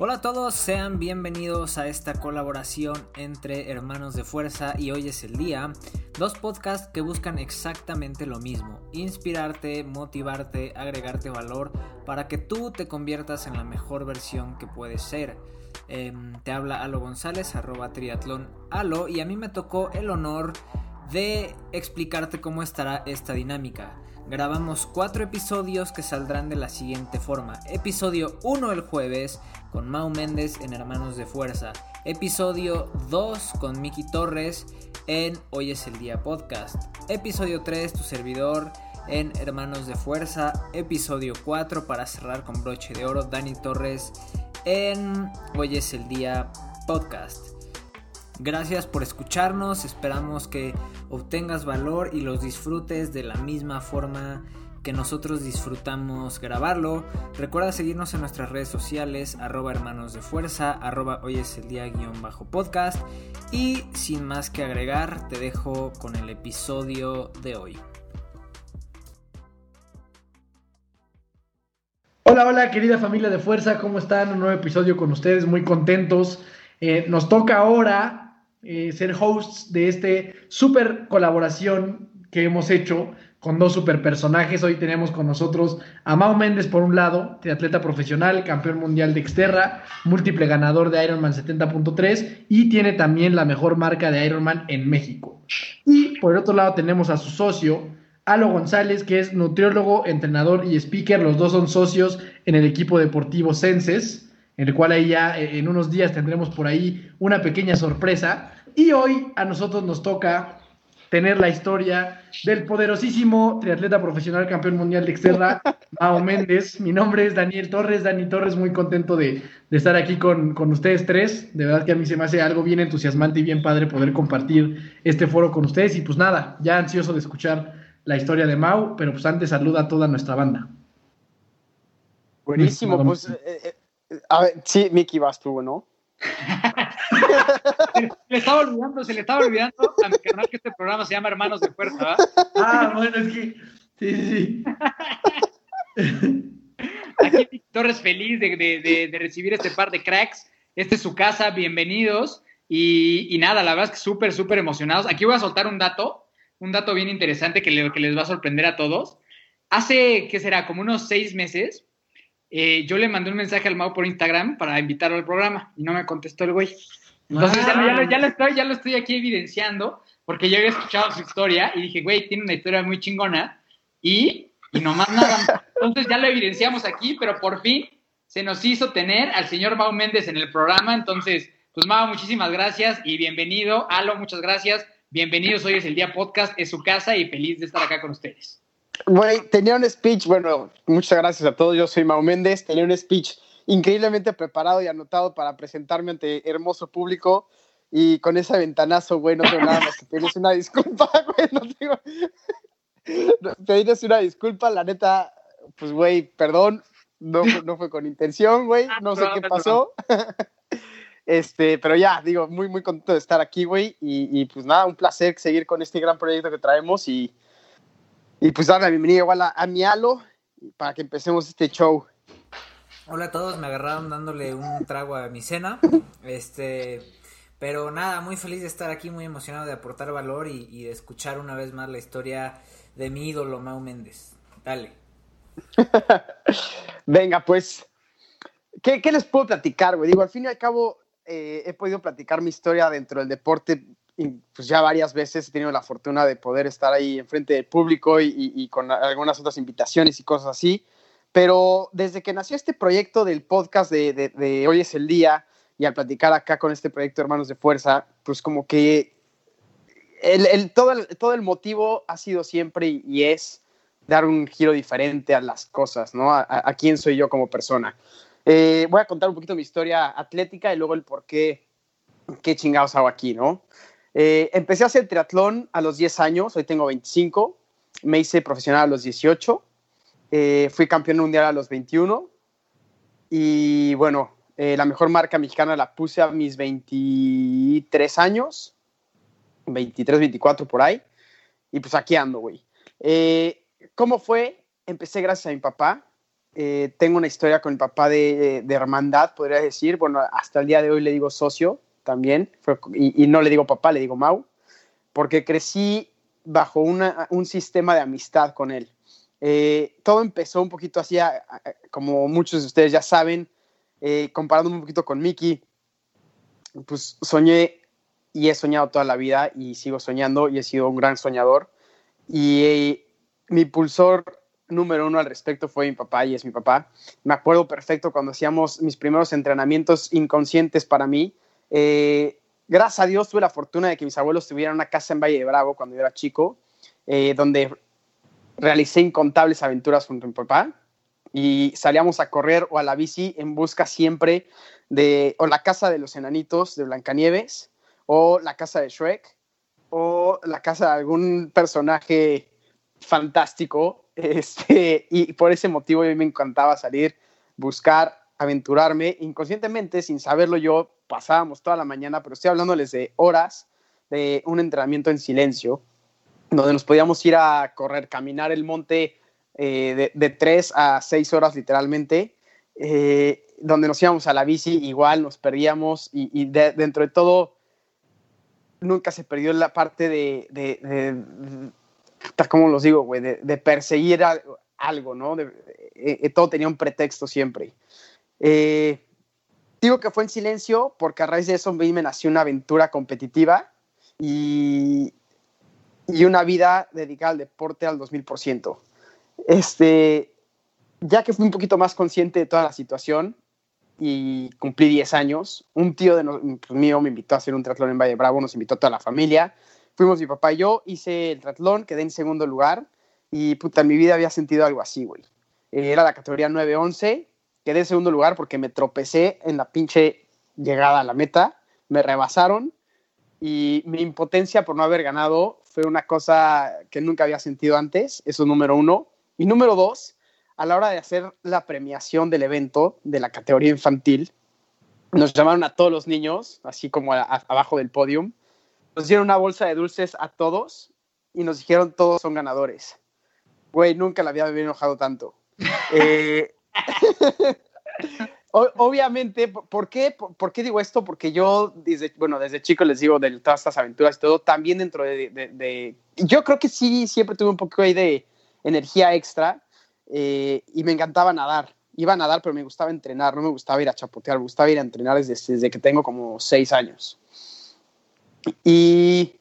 Hola a todos, sean bienvenidos a esta colaboración entre Hermanos de Fuerza y Hoy es el Día, dos podcasts que buscan exactamente lo mismo, inspirarte, motivarte, agregarte valor para que tú te conviertas en la mejor versión que puedes ser. Em, te habla Alo González, arroba triatlón Alo, y a mí me tocó el honor de explicarte cómo estará esta dinámica. Grabamos cuatro episodios que saldrán de la siguiente forma. Episodio 1 el jueves con Mau Méndez en Hermanos de Fuerza. Episodio 2 con Miki Torres en Hoy es el Día Podcast. Episodio 3 tu servidor en Hermanos de Fuerza. Episodio 4 para cerrar con broche de oro Dani Torres en Hoy es el Día Podcast. Gracias por escucharnos, esperamos que obtengas valor y los disfrutes de la misma forma que nosotros disfrutamos grabarlo. Recuerda seguirnos en nuestras redes sociales, arroba hermanos de fuerza, arroba hoy es el día guion bajo podcast. Y sin más que agregar, te dejo con el episodio de hoy. Hola, hola, querida familia de Fuerza, ¿cómo están? Un nuevo episodio con ustedes, muy contentos. Eh, nos toca ahora eh, ser hosts de este super colaboración que hemos hecho con dos super personajes. Hoy tenemos con nosotros a Mau Méndez por un lado, triatleta profesional, campeón mundial de Xterra, múltiple ganador de Ironman 70.3 y tiene también la mejor marca de Ironman en México. Y por el otro lado tenemos a su socio, Alo González, que es nutriólogo, entrenador y speaker. Los dos son socios en el equipo deportivo Senses, en el cual ahí ya eh, en unos días tendremos por ahí una pequeña sorpresa. Y hoy a nosotros nos toca tener la historia del poderosísimo triatleta profesional campeón mundial de Xterra, Mao Méndez. Mi nombre es Daniel Torres. Dani Torres, muy contento de, de estar aquí con, con, ustedes tres. De verdad que a mí se me hace algo bien entusiasmante y bien padre poder compartir este foro con ustedes. Y pues nada, ya ansioso de escuchar la historia de Mau, pero pues antes saluda a toda nuestra banda. Buenísimo, pues eh, eh, a ver, sí, Miki, vas tú, ¿no? se le estaba olvidando, se le estaba olvidando a mi canal que este programa se llama Hermanos de Fuerza. ¿verdad? Ah, bueno, es que sí, sí. Aquí Vicky Torres feliz de, de, de, de, recibir este par de cracks. Esta es su casa, bienvenidos. Y, y nada, la verdad es que súper, súper emocionados. Aquí voy a soltar un dato, un dato bien interesante que, le, que les va a sorprender a todos. Hace, ¿qué será? Como unos seis meses, eh, yo le mandé un mensaje al Mau por Instagram para invitarlo al programa y no me contestó el güey. Entonces ah. ya, ya, lo, ya, lo estoy, ya lo estoy aquí evidenciando porque yo había escuchado su historia y dije, güey, tiene una historia muy chingona y, y nomás nada. Entonces ya lo evidenciamos aquí, pero por fin se nos hizo tener al señor Mau Méndez en el programa. Entonces, pues Mau, muchísimas gracias y bienvenido. Alo, muchas gracias. Bienvenidos, hoy es el día podcast, es su casa y feliz de estar acá con ustedes. Güey, tenía un speech, bueno, muchas gracias a todos, yo soy Mau Méndez, tenía un speech increíblemente preparado y anotado para presentarme ante hermoso público y con ese ventanazo, güey, no tengo nada más que pedirles una disculpa, güey, no tengo... pedirles una disculpa, la neta, pues, güey, perdón, no, no fue con intención, güey, no sé qué pasó. Este, pero ya, digo, muy, muy contento de estar aquí, güey, y, y pues nada, un placer seguir con este gran proyecto que traemos y y pues darle la bienvenida igual a, a mi Alo para que empecemos este show. Hola a todos, me agarraron dándole un trago a mi cena. Este, pero nada, muy feliz de estar aquí, muy emocionado de aportar valor y, y de escuchar una vez más la historia de mi ídolo Mau Méndez. Dale. Venga, pues, ¿qué, ¿qué, les puedo platicar, güey? Digo, al fin y al cabo, eh, he podido platicar mi historia dentro del deporte pues ya varias veces he tenido la fortuna de poder estar ahí enfrente del público y, y, y, con algunas otras invitaciones y cosas así. Pero desde que nació este proyecto del podcast de, de, de, Hoy es el Día y al platicar acá con este proyecto Hermanos de Fuerza, pues como que el, el, todo, el, todo el motivo ha sido siempre y, y, es dar un giro diferente a las cosas, ¿no? A, a, a quién soy yo como persona. Eh, voy a contar un poquito mi historia atlética y luego el por qué, chingados hago aquí, ¿no? Eh, empecé a hacer triatlón a los 10 años, hoy tengo 25. me hice profesional a los 18, eh, fui campeón mundial a los 21 y bueno, eh, la mejor marca mexicana la puse a mis 23 años, 23, 24 por ahí, y pues aquí ando, güey. Eh, ¿Cómo fue? Empecé gracias a mi papá. Eh, tengo una historia con mi papá de, de, hermandad, podría decir. Bueno, hasta el día de hoy le digo socio también, y, no le digo papá, le digo Mau, porque crecí bajo un sistema de amistad con él. Eh, todo empezó un poquito así, como muchos de ustedes ya saben, eh, comparándome un poquito con Mickey, pues soñé y he soñado toda la vida y sigo soñando y he sido un gran soñador. Y eh, mi impulsor número uno al respecto fue mi papá y es mi papá. Me acuerdo perfecto cuando hacíamos mis primeros entrenamientos inconscientes para mí. Eh, gracias a Dios tuve la fortuna de que mis abuelos tuvieran una casa en Valle de Bravo cuando yo era chico, eh, donde realicé incontables aventuras junto a mi papá y salíamos a correr o a la bici en busca siempre de o la casa de los enanitos de Blancanieves o la casa de Shrek o la casa de algún personaje fantástico este, y por ese motivo a mí me encantaba salir, buscar, aventurarme inconscientemente, sin saberlo yo, pasábamos toda la mañana, pero estoy hablándoles de horas de un entrenamiento en silencio, donde nos podíamos ir a correr, caminar el monte eh, de, de, tres a seis horas literalmente, eh, donde nos íbamos a la bici, igual nos perdíamos y, y de, dentro de todo nunca se perdió la parte de, de, ¿cómo los digo, güey? De, perseguir algo, ¿no? Eh, todo tenía un pretexto siempre. Digo que fue en silencio porque a raíz de eso me nació una aventura competitiva y, y una vida dedicada al deporte al 2000%. Este, ya que fui un poquito más consciente de toda la situación y cumplí 10 años, un tío de no, pues, mío me invitó a hacer un triatlón en Valle Bravo, nos invitó a toda la familia, fuimos mi papá y yo, hice el triatlón, quedé en segundo lugar y puta, en mi vida había sentido algo así, güey. Era la categoría 9-11, quedé en segundo lugar porque me tropecé en la pinche llegada a la meta, me rebasaron y mi impotencia por no haber ganado fue una cosa que nunca había sentido antes, eso número uno. Y número dos, a la hora de hacer la premiación del evento de la categoría infantil, nos llamaron a todos los niños, así como a, a, abajo del podium, nos dieron una bolsa de dulces a todos y nos dijeron todos son ganadores. Güey, nunca la había enojado tanto. eh, obviamente, ¿por qué, ¿por qué digo esto? Porque yo, desde, bueno, desde chico les digo de todas estas aventuras y todo, también dentro de, Yo creo que sí, siempre tuve un poco ahí de energía extra eh, y me encantaba nadar. Iba a nadar, pero me gustaba entrenar, no me gustaba ir a chapotear, me gustaba ir a entrenar desde, desde que tengo como seis años. Y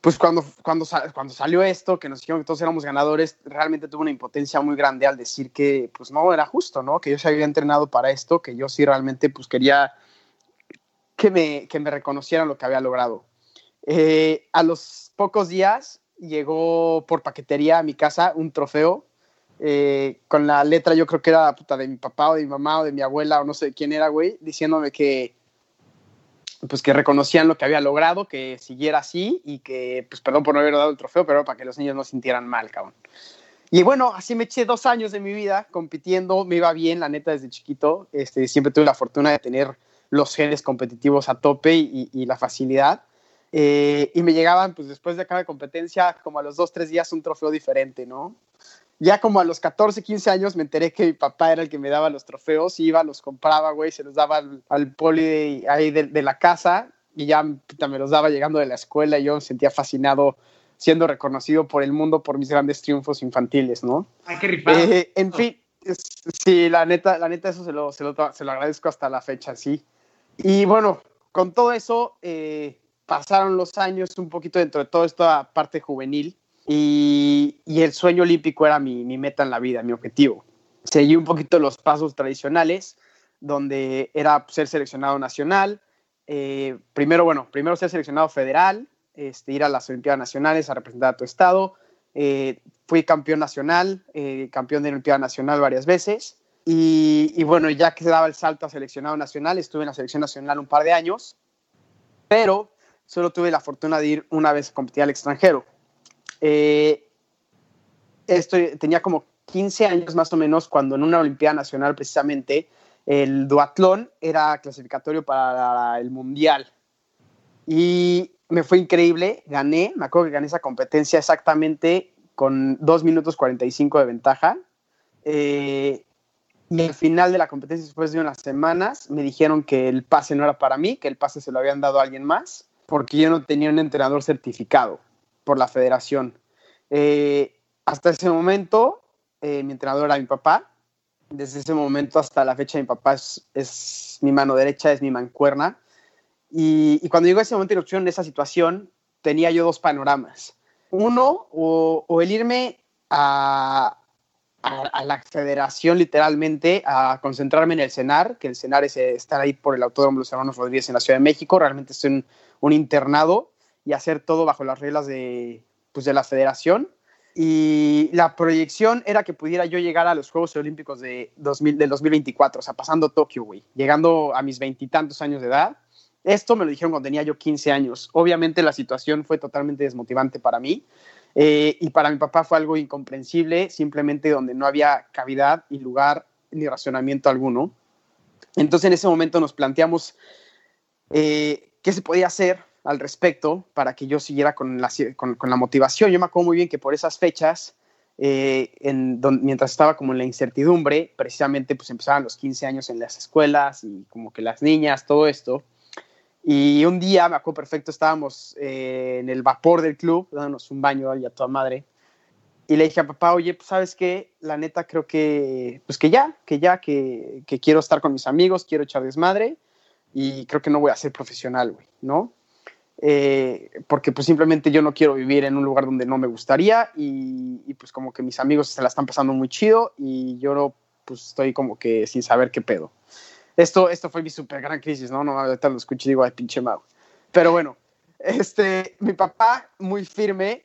pues cuando, cuando, cuando salió esto, que nos dijeron que todos éramos ganadores, realmente tuve una impotencia muy grande al decir que pues no era justo, ¿no? Que yo se había entrenado para esto, que yo sí realmente pues quería que me, que me reconocieran lo que había logrado. Eh, a los pocos días llegó por paquetería a mi casa un trofeo eh, con la letra, yo creo que era puta, de mi papá o de mi mamá o de mi abuela o no sé quién era, güey, diciéndome que, pues que reconocían lo que había logrado, que siguiera así y que, pues perdón por no haber dado el trofeo, pero para que los niños no sintieran mal, cabrón. Y bueno, así me eché dos años de mi vida compitiendo, me iba bien, la neta, desde chiquito. Este, siempre tuve la fortuna de tener los genes competitivos a tope y, y la facilidad. Eh, y me llegaban, pues después de cada competencia, como a los dos, tres días, un trofeo diferente, ¿no? Ya como a los 14, 15 años me enteré que mi papá era el que me daba los trofeos, iba, los compraba, güey, se los daba al, al poli de, ahí de, de, la casa y ya me los daba llegando de la escuela y yo me sentía fascinado siendo reconocido por el mundo por mis grandes triunfos infantiles, ¿no? Ay, qué rifado. Eh, en fin, sí, la neta, la neta eso se lo, se, lo, se lo agradezco hasta la fecha, sí. Y bueno, con todo eso, eh, pasaron los años un poquito dentro de toda esta parte juvenil y, el sueño olímpico era mi, mi, meta en la vida, mi objetivo. Seguí un poquito los pasos tradicionales, donde era ser seleccionado nacional, eh, primero, bueno, primero ser seleccionado federal, este, ir a las Olimpiadas Nacionales a representar a tu estado. Eh, fui campeón nacional, eh, campeón de Olimpiada Nacional varias veces. Y, y, bueno, ya que se daba el salto a seleccionado nacional, estuve en la selección nacional un par de años, pero solo tuve la fortuna de ir una vez a competir al extranjero. Eh, tenía como 15 años más o menos cuando en una Olimpiada Nacional precisamente el duatlón era clasificatorio para el Mundial. Y me fue increíble, gané, me acuerdo que gané esa competencia exactamente con 2 minutos 45 de ventaja. Eh, y al final de la competencia, después de unas semanas, me dijeron que el pase no era para mí, que el pase se lo habían dado a alguien más, porque yo no tenía un entrenador certificado por la federación. Eh, hasta ese momento, eh, mi entrenador era mi papá. Desde ese momento hasta la fecha, mi papá es, mi mano derecha, es mi mancuerna. Y, cuando llegó ese momento de erupción, de esa situación, tenía yo dos panoramas. Uno, o, el irme a, a, la federación literalmente, a concentrarme en el CENAR, que el CENAR es eh, estar ahí por el Autódromo Los Hermanos Rodríguez en la Ciudad de México, realmente es un, un internado y hacer todo bajo las reglas de, pues, de la federación y la proyección era que pudiera yo llegar a los Juegos Olímpicos de 2000, del 2024, o sea, pasando Tokio, güey, llegando a mis veintitantos años de edad. Esto me lo dijeron cuando tenía yo 15 años. Obviamente la situación fue totalmente desmotivante para mí eh, y para mi papá fue algo incomprensible, simplemente donde no había cavidad y lugar ni racionamiento alguno. Entonces en ese momento nos planteamos eh, qué se podía hacer al respecto para que yo siguiera con la, con, la motivación. Yo me acuerdo muy bien que por esas fechas, eh, en, mientras estaba como en la incertidumbre, precisamente pues empezaban los 15 años en las escuelas y como que las niñas, todo esto. Y un día, me acuerdo perfecto, estábamos eh, en el vapor del club, dándonos un baño a toda madre. Y le dije a papá, oye, pues sabes qué, la neta creo que, pues que ya, que ya, que, que quiero estar con mis amigos, quiero echar desmadre y creo que no voy a ser profesional, güey, ¿no? Eh, porque pues simplemente yo no quiero vivir en un lugar donde no me gustaría y, pues como que mis amigos se la están pasando muy chido y yo pues estoy como que sin saber qué pedo. Esto, esto fue mi super gran crisis, ¿no? No, ahorita lo escucho y digo, ay, pinche mago. Pero bueno, este, mi papá muy firme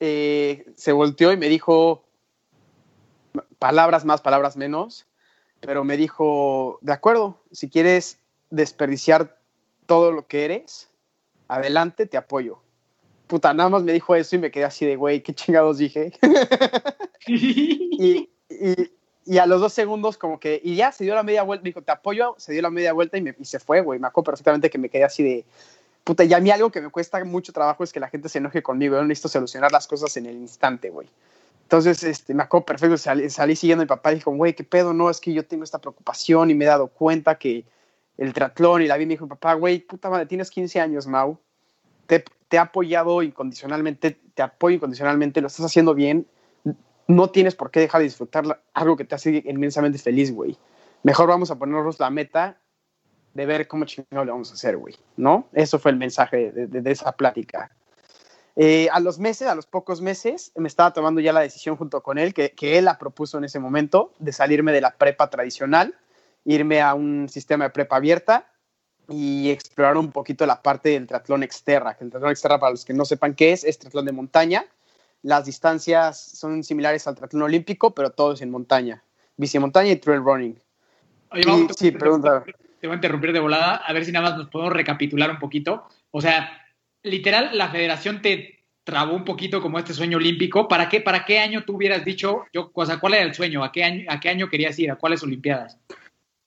eh, se volteó y me dijo palabras más, palabras menos, pero me dijo, de acuerdo, si quieres desperdiciar todo lo que eres, adelante, te apoyo. Puta, nada más me dijo eso y me quedé así de, güey, qué chingados dije. y, y, a los dos segundos como que, y ya se dio la media vuelta, me dijo, te apoyo, se dio la media vuelta y, me, y se fue, güey. Me acuerdo perfectamente que me quedé así de, puta, y a mí algo que me cuesta mucho trabajo es que la gente se enoje conmigo. Yo necesito solucionar las cosas en el instante, güey. Entonces, este, me acuerdo perfecto, salí, salí siguiendo a mi papá y dijo, güey, qué pedo, no, es que yo tengo esta preocupación y me he dado cuenta que el triatlón y la vi me dijo, papá, güey, puta madre, tienes 15 años, Mau, te, te he apoyado incondicionalmente, te apoyo incondicionalmente, lo estás haciendo bien, no tienes por qué dejar de disfrutar algo que te hace inmensamente feliz, güey. Mejor vamos a ponernos la meta de ver cómo chingado le vamos a hacer, güey, ¿no? Eso fue el mensaje de, esa plática. Eh, a los meses, a los pocos meses, me estaba tomando ya la decisión junto con él, que, que él la propuso en ese momento, de salirme de la prepa tradicional irme a un sistema de prepa abierta y explorar un poquito la parte del triatlón exterra, que el triatlón exterra, para los que no sepan qué es, es triatlón de montaña. Las distancias son similares al triatlón olímpico, pero todo es en montaña, bici montaña y trail running. Oye, vamos, sí, pregunta. Te voy a interrumpir de volada, a ver si nada más nos podemos recapitular un poquito. O sea, literal, la federación te trabó un poquito como este sueño olímpico. ¿Para qué, para qué año tú hubieras dicho, yo, o sea, cuál era el sueño? ¿A qué año, a qué año querías ir? ¿A cuáles Olimpiadas?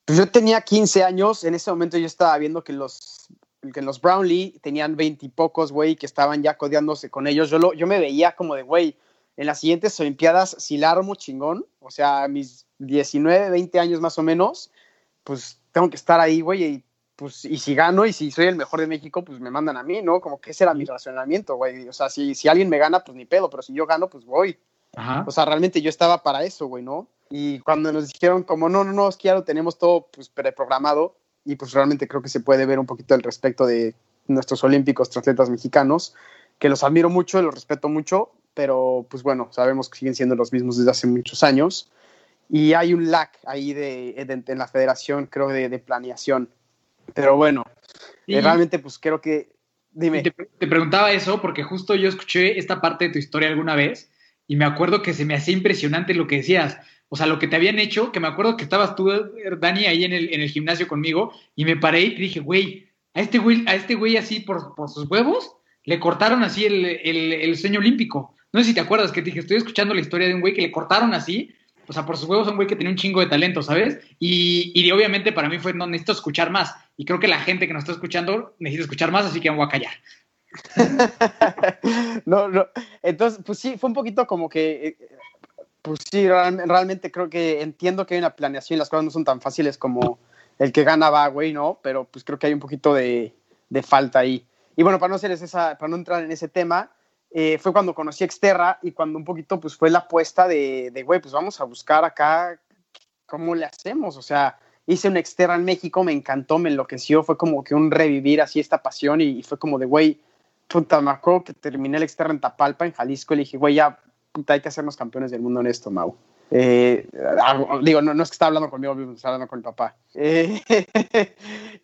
Pues yo tenía 15 años, en ese momento yo estaba viendo que los, que los Brownlee tenían 20 y pocos, güey, que estaban ya codeándose con ellos. Yo, lo, yo me veía como de, güey, en las siguientes Olimpiadas, si la armo chingón, o sea, mis 19, 20 años más o menos, pues tengo que estar ahí, güey, y pues, y si gano y si soy el mejor de México, pues me mandan a mí, ¿no? Como que ese era mi racionamiento, güey. O sea, si, si alguien me gana, pues ni pedo, pero si yo gano, pues voy. O sea, realmente yo estaba para eso, güey, ¿no? Y cuando nos dijeron como, no, no, no, es que ya lo tenemos todo pues, preprogramado, y pues realmente creo que se puede ver un poquito al respecto de nuestros olímpicos atletas mexicanos, que los admiro mucho, los respeto mucho, pero pues bueno, sabemos que siguen siendo los mismos desde hace muchos años. Y hay un lag ahí de, en la federación, creo, de, de planeación. Pero bueno, eh, realmente pues creo que... Dime. Te, te, preguntaba eso porque justo yo escuché esta parte de tu historia alguna vez y me acuerdo que se me hacía impresionante lo que decías o sea, lo que te habían hecho, que me acuerdo que estabas tú, Dani, ahí en el, en el gimnasio conmigo, y me paré y dije, güey, a este güey, a este güey así por, por sus huevos, le cortaron así el, el, el sueño olímpico. No sé si te acuerdas que te dije, estoy escuchando la historia de un güey que le cortaron así, o sea, por sus huevos, un güey que tenía un chingo de talento, ¿sabes? Y, y obviamente para mí fue, no, necesito escuchar más. Y creo que la gente que nos está escuchando necesita escuchar más, así que me voy a callar. no, no. Entonces, pues sí, fue un poquito como que, eh, pues sí, realmente creo que entiendo que hay una planeación y las cosas no son tan fáciles como el que gana va, güey, ¿no? Pero pues creo que hay un poquito de, de falta ahí. Y bueno, para no, hacer esa, para no entrar en ese tema, eh, fue cuando conocí Exterra y cuando un poquito pues fue la apuesta de, de, güey, pues vamos a buscar acá cómo le hacemos. O sea, hice un Exterra en México, me encantó, me enloqueció, fue como que un revivir así esta pasión y, fue como de, güey, puta, me que terminé el Exterra en Tapalpa, en Jalisco, y le dije, güey, ya, hay que hacernos campeones del mundo en esto, Mau. Eh, digo, no, es que está hablando conmigo, está hablando con mi papá. Eh,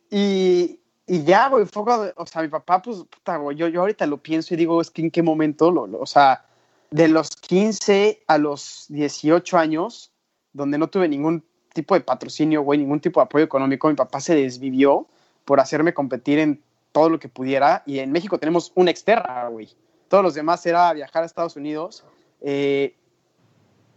y, y ya, güey, fue o sea, mi papá, pues, puta, güey, yo, yo ahorita lo pienso y digo, es que en qué momento, o sea, de los 15 a los 18 años, donde no tuve ningún tipo de patrocinio, güey, ningún tipo de apoyo económico, mi papá se desvivió por hacerme competir en todo lo que pudiera. Y en México tenemos un externa, güey. Todos los demás era viajar a Estados Unidos eh,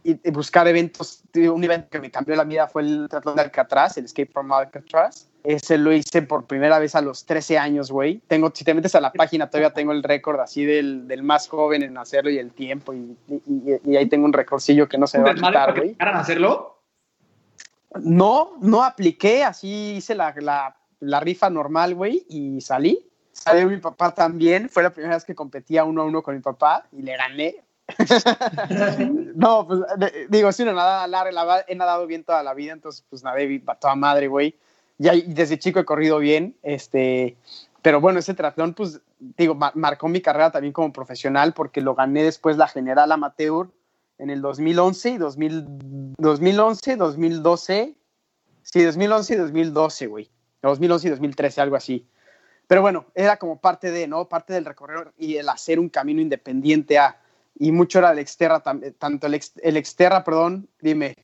y, y, buscar eventos. Un evento que me cambió la vida fue el triatlón de Alcatraz, el Escape from Alcatraz. Ese lo hice por primera vez a los 13 años, güey. Tengo, si te metes a la página, todavía tengo el récord así del, del, más joven en hacerlo y el tiempo. Y, y, y ahí tengo un recordcillo que no se va a quitar, güey. ¿Para hacerlo? No, no apliqué. Así hice la, la, la rifa normal, güey, y salí. Salió mi papá también. Fue la primera vez que competía uno a uno con mi papá y le gané. no, pues digo, sí, una nada he nadado bien toda la vida, entonces pues nadé toda madre, güey ya desde chico he corrido bien, este, pero bueno, ese triatlón, pues, digo, marcó mi carrera también como profesional porque lo gané después la general amateur en el 2011 y 2000, 2011, 2012, sí, 2011 y 2012, güey, 2011 y 2013, algo así. Pero bueno, era como parte de, ¿no? Parte del recorrer y el hacer un camino independiente a, y mucho era el exterra, tanto el, ex, el exterra, perdón, dime.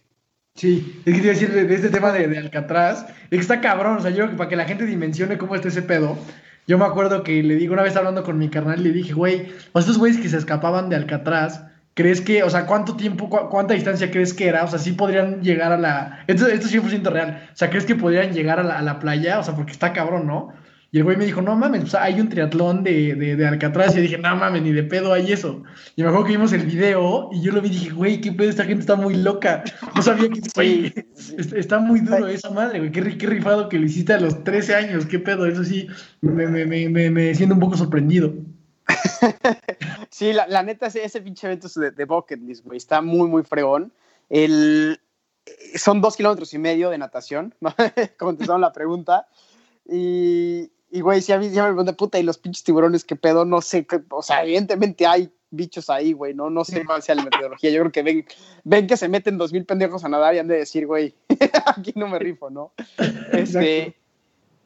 Sí, es que te iba a decir de, este tema de, de, Alcatraz, está cabrón, o sea, yo para que la gente dimensione cómo está ese pedo, yo me acuerdo que le digo, una vez hablando con mi carnal, le dije, güey, o estos güeyes que se escapaban de Alcatraz, ¿crees que, o sea, cuánto tiempo, cu cuánta distancia crees que era? O sea, sí podrían llegar a la, esto, esto es 100% real, o sea, ¿crees que podrían llegar a la playa? O sea, porque está cabrón, ¿no? Y el güey me dijo, no mames, o sea, hay un triatlón de, de, de, Alcatraz. Y dije, no mames, ni de pedo hay eso. Y me acuerdo que vimos el video y yo lo vi y dije, güey, qué pedo, esta gente está muy loca. No sabía que, güey, está muy duro esa madre, güey. Qué, qué, rifado que lo hiciste a los 13 años, qué pedo. Eso sí, me, me, me, me siento un poco sorprendido. sí, la, la, neta, ese, ese pinche evento de, de Bucket List, güey, está muy, muy fregón. El, son dos kilómetros y medio de natación, ¿no? contestaron la pregunta. Y, y, güey, si a mí ya me pregunté, puta, y los pinches tiburones, qué pedo, no sé, qué, o sea, evidentemente hay bichos ahí, güey, no, no sé cuál sea la metodología. Yo creo que ven, ven que se meten dos mil pendejos a nadar y han de decir, güey, aquí no me rifo, ¿no? Este,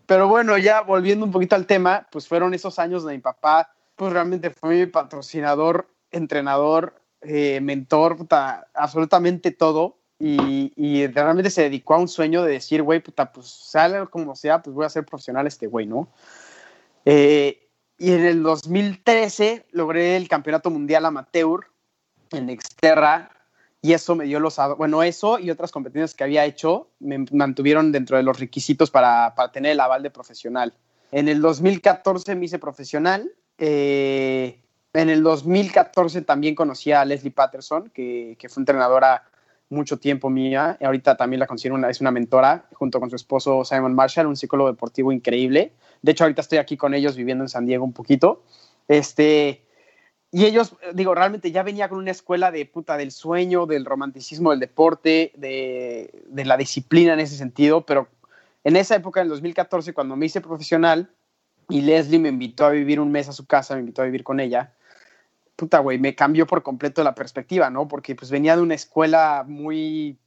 pero bueno, ya volviendo un poquito al tema, pues fueron esos años donde mi papá, pues realmente fue mi patrocinador, entrenador, eh, mentor, puta, absolutamente todo y, y, realmente se dedicó a un sueño de decir, güey, puta, pues sale como sea, pues voy a ser profesional este güey, ¿no? Eh, y en el 2013 logré el campeonato mundial amateur en Exterra y eso me dio los, bueno, eso y otras competencias que había hecho me mantuvieron dentro de los requisitos para, para tener el aval de profesional. En el 2014 me hice profesional. Eh, en el 2014 también conocí a Leslie Patterson, que, que fue entrenadora mucho tiempo mía. Y ahorita también la considero una, es una mentora junto con su esposo Simon Marshall, un psicólogo deportivo increíble. De hecho, ahorita estoy aquí con ellos viviendo en San Diego un poquito. Este, y ellos, digo, realmente ya venía con una escuela de puta del sueño, del romanticismo del deporte, de, de la disciplina en ese sentido, pero en esa época, en 2014, cuando me hice profesional y Leslie me invitó a vivir un mes a su casa, me invitó a vivir con ella, puta, güey, me cambió por completo la perspectiva, ¿no? Porque pues venía de una escuela muy,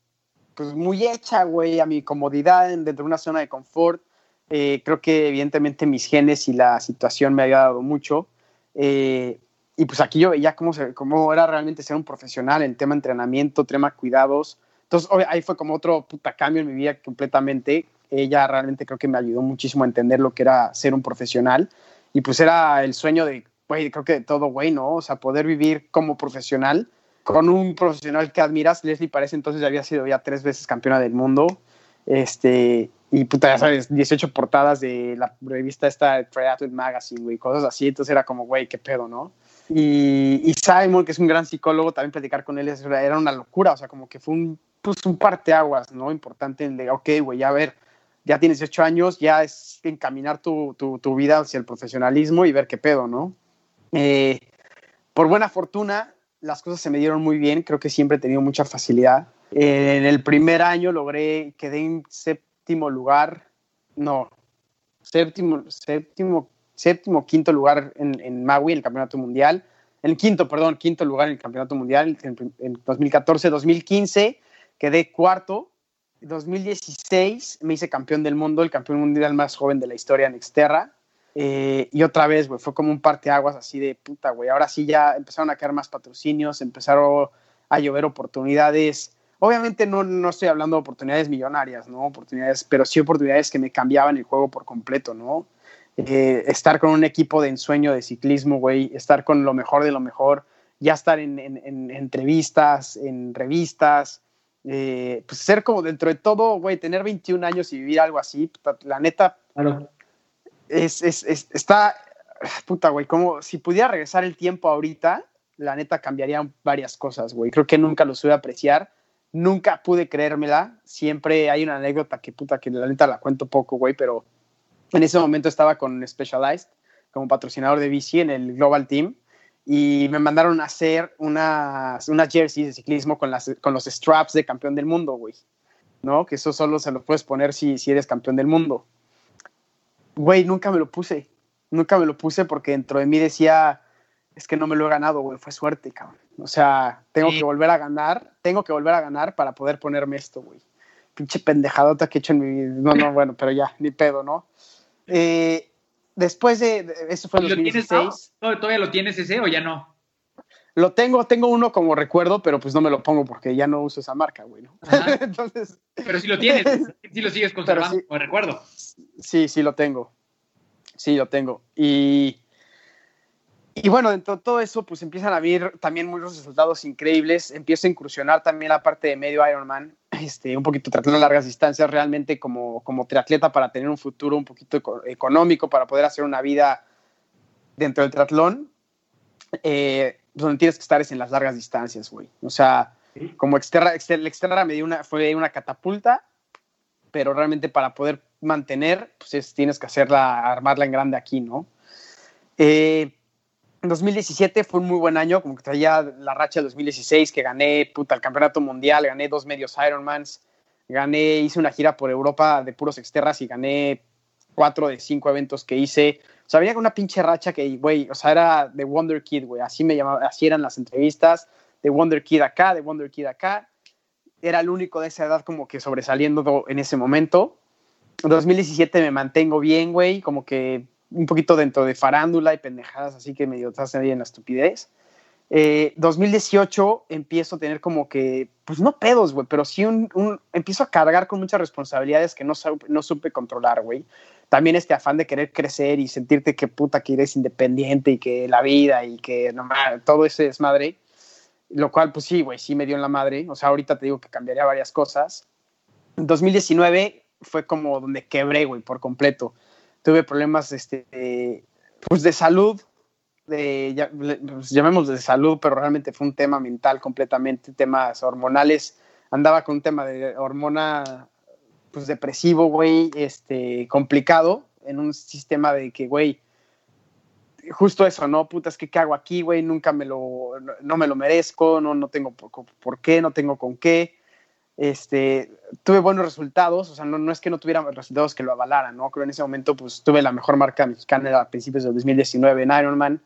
pues muy hecha, güey, a mi comodidad, dentro de una zona de confort. Eh, creo que evidentemente mis genes y la situación me había dado mucho. Eh, y pues aquí yo veía cómo, se, cómo era realmente ser un profesional en tema entrenamiento, tema cuidados. Entonces ahí fue como otro puta cambio en mi vida completamente. Ella realmente creo que me ayudó muchísimo a entender lo que era ser un profesional. Y pues era el sueño de güey, creo que de todo, güey, ¿no? O sea, poder vivir como profesional con un profesional que admiras. Leslie parece entonces ya había sido ya tres veces campeona del mundo. Este, y puta, ya sabes, 18 portadas de la revista esta Triathlete Magazine, güey, cosas así. Entonces era como, güey, qué pedo, ¿no? Y, y, Simon, que es un gran psicólogo, también platicar con él era una locura, o sea, como que fue un, pues, un parteaguas, ¿no? Importante en de, ok, güey, a ver, ya tienes 18 años, ya es encaminar tu, tu, tu, vida hacia el profesionalismo y ver qué pedo, ¿no? Eh, por buena fortuna, las cosas se me dieron muy bien, creo que siempre he tenido mucha facilidad. Eh, en el primer año logré, quedé en séptimo lugar, no, séptimo, séptimo, séptimo, quinto lugar en, en Maui, el campeonato mundial. En el quinto, perdón, quinto lugar en el campeonato mundial en, en 2014, 2015 quedé cuarto. 2016 me hice campeón del mundo, el campeón mundial más joven de la historia en Exterra. Eh, y otra vez, güey, fue como un parteaguas así de puta, güey. Ahora sí ya empezaron a caer más patrocinios, empezaron a llover oportunidades. Obviamente no, no estoy hablando de oportunidades millonarias, ¿no? Oportunidades, pero sí oportunidades que me cambiaban el juego por completo, ¿no? Eh, estar con un equipo de ensueño de ciclismo, güey, estar con lo mejor de lo mejor, ya estar en, en, en entrevistas, en revistas, eh, pues ser como dentro de todo, güey, tener 21 años y vivir algo así, la neta. Es, es, es, está, puta, güey, como si pudiera regresar el tiempo ahorita, la neta cambiarían varias cosas, güey. Creo que nunca lo supe apreciar, nunca pude creérmela. Siempre hay una anécdota que, puta, que la neta la cuento poco, güey, pero en ese momento estaba con Specialized como patrocinador de bici en el Global Team y me mandaron a hacer unas, unas jerseys de ciclismo con, las, con los straps de campeón del mundo, güey. ¿No? Que eso solo se lo puedes poner si, si eres campeón del mundo. Güey, nunca me lo puse. Nunca me lo puse porque dentro de mí decía, es que no me lo he ganado, güey, fue suerte, cabrón. O sea, tengo sí. que volver a ganar, tengo que volver a ganar para poder ponerme esto, güey. Pinche pendejadota que he hecho en mi vida. No, no, bueno, pero ya, ni pedo, ¿no? Eh, después de, eso fue en 2016. ¿Tienes, ¿Todavía lo tienes ese o ya no? Lo tengo, tengo uno como recuerdo, pero pues no me lo pongo porque ya no uso esa marca, güey. ¿no? Entonces, pero si lo tienes, si lo sigues conservando, sí, como recuerdo. Sí, sí lo tengo. Sí, lo tengo. Y, y bueno, dentro de todo eso, pues empiezan a haber también muchos resultados increíbles. Empiezo a incursionar también la parte de medio Ironman, este, un poquito tratando largas distancias realmente como, como triatleta para tener un futuro un poquito económico, para poder hacer una vida dentro del triatlón. Eh, donde tienes que estar es en las largas distancias, güey. O sea, ¿Sí? como exterra, exterra, exterra me dio una, fue una catapulta, pero realmente para poder mantener, pues es, tienes que hacerla, armarla en grande aquí, ¿no? Eh, 2017 fue un muy buen año, como que traía la racha de 2016, que gané puta, el campeonato mundial, gané dos medios Ironmans, gané, hice una gira por Europa de puros exterras y gané cuatro de cinco eventos que hice. O sea, había una pinche racha que, güey, o sea, era de Wonder Kid, güey, así me llamaba, así eran las entrevistas, de Wonder Kid acá, de Wonder Kid acá. Era el único de esa edad como que sobresaliendo en ese momento. En 2017 me mantengo bien, güey, como que un poquito dentro de farándula y pendejadas, así que medio estás ahí en la estupidez. Eh, 2018 empiezo a tener como que, pues no pedos, güey, pero sí un, un, empiezo a cargar con muchas responsabilidades que no, no supe controlar, güey. También este afán de querer crecer y sentirte que puta que eres independiente y que la vida y que no, todo ese es madre. Lo cual, pues sí, güey, sí me dio en la madre. O sea, ahorita te digo que cambiaría varias cosas. En 2019 fue como donde quebré, güey, por completo tuve problemas este, pues de salud, de, pues llamémoslo de salud, pero realmente fue un tema mental completamente, temas hormonales. Andaba con un tema de hormona pues depresivo, güey, este, complicado, en un sistema de que, güey, justo eso, ¿no? Puta, es que ¿qué hago aquí, güey? Nunca me lo, no, me lo merezco, no, no tengo por, por qué, no tengo con qué este, tuve buenos resultados, o sea, no, no, es que no tuviera resultados que lo avalaran, ¿no? Creo en ese momento, pues, tuve la mejor marca mexicana a principios del 2019 en Ironman,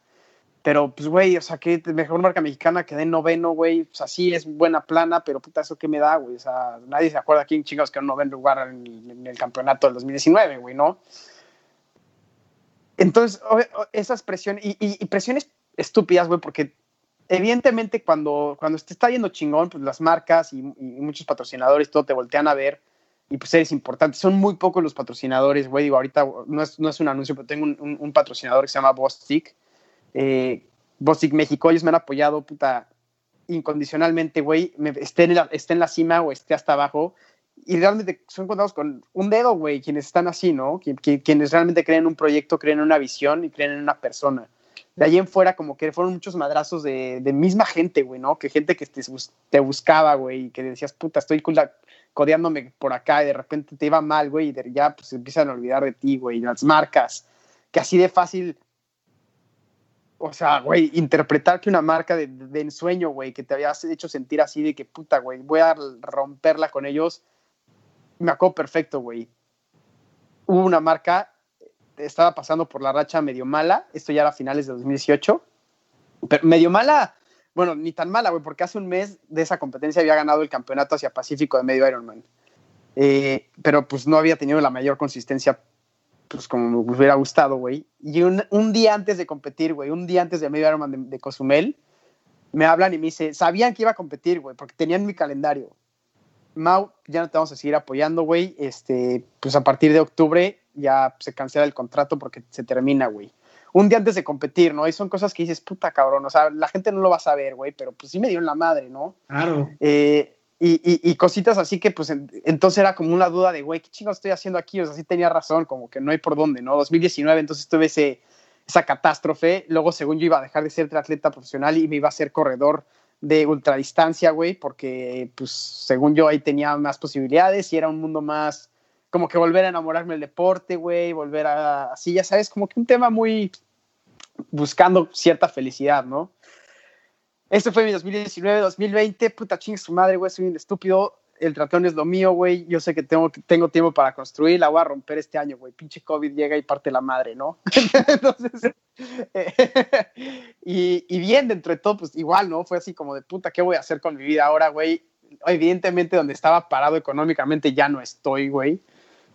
pero, pues, güey, o sea, que mejor marca mexicana quedé noveno, güey, o sea, sí es buena plana, pero, puta, ¿eso qué me da, güey? O sea, nadie se acuerda quién chingados que no noveno lugar en, en el campeonato del 2019, güey, ¿no? Entonces, esas presiones, y, y, presiones estúpidas, güey, porque evidentemente cuando, cuando te está yendo chingón, pues las marcas y, muchos patrocinadores, todo te voltean a ver y pues eres importante. Son muy pocos los patrocinadores, güey. Digo, ahorita no es, no es un anuncio, pero tengo un, patrocinador que se llama Bostic, Eh, México, ellos me han apoyado, puta, incondicionalmente, güey. Esté, en la, esté en la cima o esté hasta abajo. Y realmente son contados con un dedo, güey, quienes están así, ¿no? quienes realmente creen en un proyecto, creen en una visión y creen en una persona. De ahí en fuera, como que fueron muchos madrazos de, de misma gente, güey, ¿no? Que gente que te, te buscaba, güey, y que decías, puta, estoy codeándome por acá y de repente te iba mal, güey, y ya pues empiezan a olvidar de ti, güey, las marcas, que así de fácil, o sea, güey, interpretar que una marca de, de ensueño, güey, que te habías hecho sentir así de que puta, güey, voy a romperla con ellos, me acuerdo perfecto, güey. Hubo una marca, estaba pasando por la racha medio mala, esto ya era finales de 2018, pero medio mala bueno, ni tan mala, güey, porque hace un mes de esa competencia había ganado el campeonato hacia Pacífico de medio Ironman. Eh, pero pues no había tenido la mayor consistencia, pues como me hubiera gustado, güey. Y un, un, día antes de competir, güey, un día antes de medio Ironman de, de, Cozumel, me hablan y me dicen, sabían que iba a competir, güey, porque tenían mi calendario. Mau, ya no te vamos a seguir apoyando, güey. Este, pues a partir de octubre ya se cancela el contrato porque se termina, güey un día antes de competir, ¿no? Y son cosas que dices, puta cabrón, o sea, la gente no lo va a saber, güey, pero pues sí me dio en la madre, ¿no? Claro. Eh, y, cositas así que, pues, entonces era como una duda de, güey, ¿qué chingo estoy haciendo aquí? O sea, sí tenía razón, como que no hay por dónde, ¿no? 2019, entonces tuve ese, esa catástrofe. Luego, según yo, iba a dejar de ser atleta profesional y me iba a ser corredor de ultradistancia, güey, porque, pues, según yo, ahí tenía más posibilidades y era un mundo más, como que volver a enamorarme del deporte, güey, volver a, así, ya sabes, como que un tema muy buscando cierta felicidad, ¿no? Este fue mi 2019, 2020, puta chingue su madre, güey, soy un estúpido, el tratón es lo mío, güey, yo sé que tengo, tengo tiempo para construir, la voy a romper este año, güey, pinche COVID llega y parte la madre, ¿no? Entonces, eh, y, y, bien, dentro de todo, pues igual, ¿no? Fue así como de puta, ¿qué voy a hacer con mi vida ahora, güey? Evidentemente, donde estaba parado económicamente ya no estoy, güey.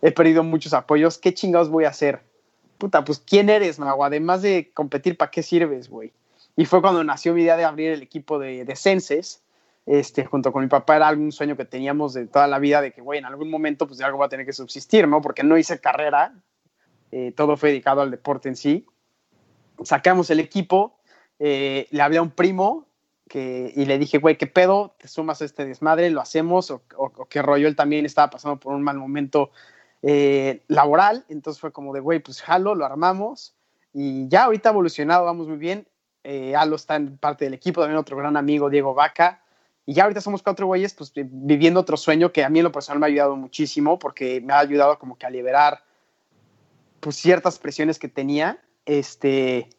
He perdido muchos apoyos. ¿Qué chingados voy a hacer? puta, pues ¿quién eres, Mago? Además de competir, ¿para qué sirves, güey? Y fue cuando nació mi idea de abrir el equipo de, de Senses, este, junto con mi papá, era algún sueño que teníamos de toda la vida, de que, güey, en algún momento, pues de algo va a tener que subsistir, ¿no? Porque no hice carrera, eh, todo fue dedicado al deporte en sí. Sacamos el equipo, eh, le hablé a un primo que, y le dije, güey, ¿qué pedo? ¿Te sumas a este desmadre? ¿Lo hacemos? ¿O, o, o qué rollo? Él también estaba pasando por un mal momento eh, laboral, entonces fue como de, güey, pues jalo, lo armamos y ya ahorita ha evolucionado, vamos muy bien. Eh, Alo está en parte del equipo, también otro gran amigo, Diego Vaca. Y ya ahorita somos cuatro güeyes, pues viviendo otro sueño que a mí en lo personal me ha ayudado muchísimo porque me ha ayudado como que a liberar pues ciertas presiones que tenía. Este,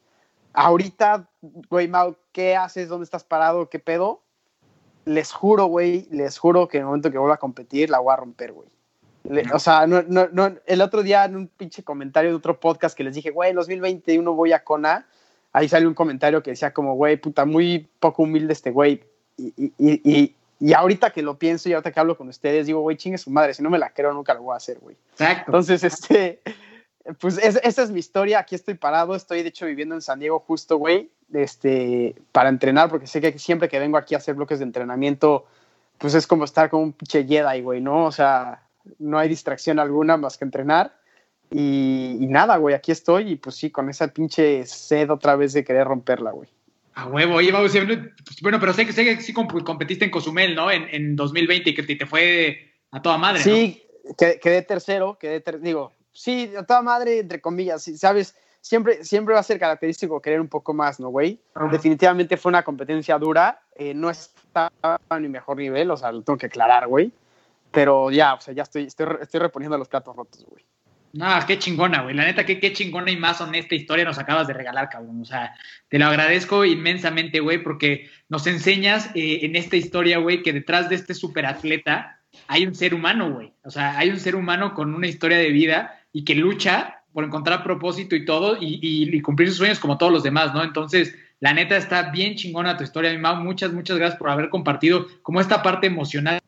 ahorita, güey, Mau, ¿qué haces? ¿Dónde estás parado? ¿Qué pedo? Les juro, güey, les juro que en el momento que vuelva a competir la voy a romper, güey. O sea, no, no, no, el otro día en un pinche comentario de otro podcast que les dije, güey, en 2021 voy a Kona, ahí salió un comentario que decía como, güey, puta, muy poco humilde este güey. Y, y, y, y, ahorita que lo pienso y ahorita que hablo con ustedes, digo, güey, chingue su madre, si no me la creo, nunca lo voy a hacer, güey. Exacto. Entonces, este, pues es, esa es mi historia, aquí estoy parado, estoy de hecho viviendo en San Diego justo, güey, este, para entrenar, porque sé que siempre que vengo aquí a hacer bloques de entrenamiento, pues es como estar con un pinche Jedi, güey, ¿no? O sea, no hay distracción alguna más que entrenar. Y, y, nada, güey, aquí estoy y pues sí, con esa pinche sed otra vez de querer romperla, güey. A huevo, oye, vamos, bueno, pero sé que, sé que sí competiste en Cozumel, ¿no? En, en 2020 y que te, te, fue a toda madre, Sí, ¿no? quedé, tercero, quedé, ter digo, sí, a toda madre, entre comillas, ¿sabes? Siempre, siempre va a ser característico querer un poco más, ¿no, güey? Uh -huh. Definitivamente fue una competencia dura, eh, no estaba a mi mejor nivel, o sea, lo tengo que aclarar, güey pero ya, o sea, ya estoy, estoy, estoy reponiendo los platos rotos, güey. No, qué chingona, güey. La neta, qué, qué chingona y más honesta historia nos acabas de regalar, cabrón. O sea, te lo agradezco inmensamente, güey, porque nos enseñas eh, en esta historia, güey, que detrás de este superatleta hay un ser humano, güey. O sea, hay un ser humano con una historia de vida y que lucha por encontrar propósito y todo y, y, y cumplir sus sueños como todos los demás, ¿no? Entonces, la neta está bien chingona tu historia, mi mamá. Muchas, muchas gracias por haber compartido como esta parte emocional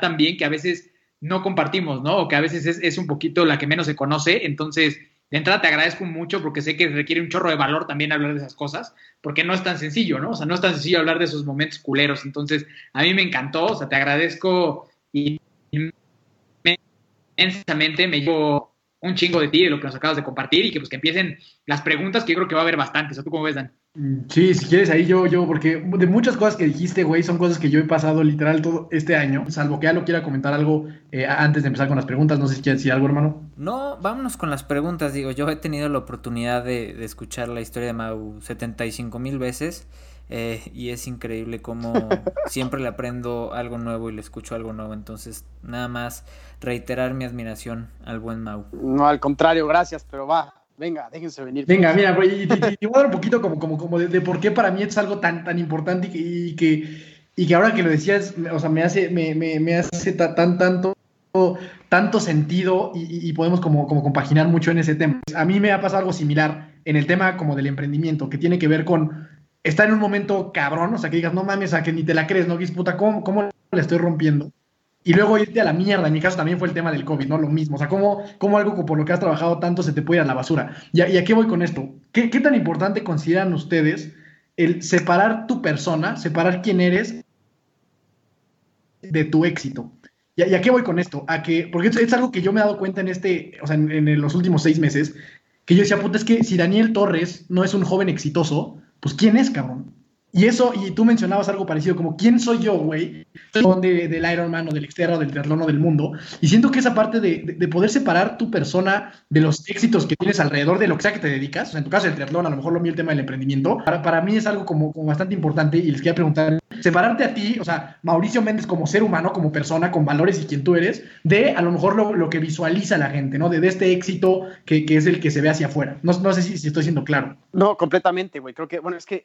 también que a veces no compartimos, ¿no? O que a veces es, es, un poquito la que menos se conoce. Entonces, de entrada te agradezco mucho porque sé que requiere un chorro de valor también hablar de esas cosas, porque no es tan sencillo, ¿no? O sea, no es tan sencillo hablar de esos momentos culeros. Entonces, a mí me encantó, o sea, te agradezco inmensamente, me llevo un chingo de ti, de lo que nos acabas de compartir y que pues que empiecen las preguntas que yo creo que va a haber bastantes. ¿O tú cómo ves, Dan? Mm, Sí, si quieres ahí yo, yo, porque de muchas cosas que dijiste, güey, son cosas que yo he pasado literal todo este año, salvo que ya lo quiera comentar algo eh, antes de empezar con las preguntas, no sé si quieres decir algo, hermano. No, vámonos con las preguntas. Digo, yo he tenido la oportunidad de, de escuchar la historia de Mau 75 mil veces eh, y es increíble cómo siempre le aprendo algo nuevo y le escucho algo nuevo. Entonces, nada más reiterar mi admiración al buen Mau. No, al contrario, gracias, pero va, venga, déjense venir. Venga, mira, güey, y te, voy a dar un poquito como, como, como de, de por qué para mí es algo tan, tan importante y que, y que, y que ahora que lo decías, me- o sea, me hace, me, me, me hace ta- tan, tanto, tanto sentido y, y- y podemos como, como compaginar mucho en ese tema. A mí me ha pasado algo similar en el tema como del emprendimiento, que tiene que ver con estar en un momento cabrón, o sea, que digas, no mames, a que ni te la crees, ¿no? Que dices, puta, ¿cómo, cómo la estoy rompiendo? Y luego irte a la mierda. En mi caso también fue el tema del COVID, ¿no? Lo mismo. O sea, ¿cómo, cómo algo por lo que has trabajado tanto se te puede ir a la basura? ¿Y a, qué voy con esto? ¿Qué, qué tan importante consideran ustedes el separar tu persona, separar quién eres de tu éxito? ¿Y a, qué voy con esto? A que, porque es, es algo que yo me he dado cuenta en este, o sea, en, en los últimos seis meses, que yo decía, puta, es que si Daniel Torres no es un joven exitoso, pues ¿quién es, cabrón? Y eso, y tú mencionabas algo parecido, como ¿quién soy yo, güey? De, del Ironman o del Xterra o del triatlón o del mundo. Y siento que esa parte de, de, de poder separar tu persona de los éxitos que tienes alrededor de lo que sea que te dedicas, o sea, en tu caso el triatlón, a lo mejor lo mío el tema del emprendimiento, para, para mí es algo como, como bastante importante y les quería preguntar, separarte a ti, o sea, Mauricio Méndez como ser humano, como persona, con valores y quien tú eres, de a lo mejor lo, lo que visualiza la gente, ¿no? De, de este éxito que, que, es el que se ve hacia afuera. No, no sé si, si estoy siendo claro. No, completamente, güey. Creo que, bueno, es que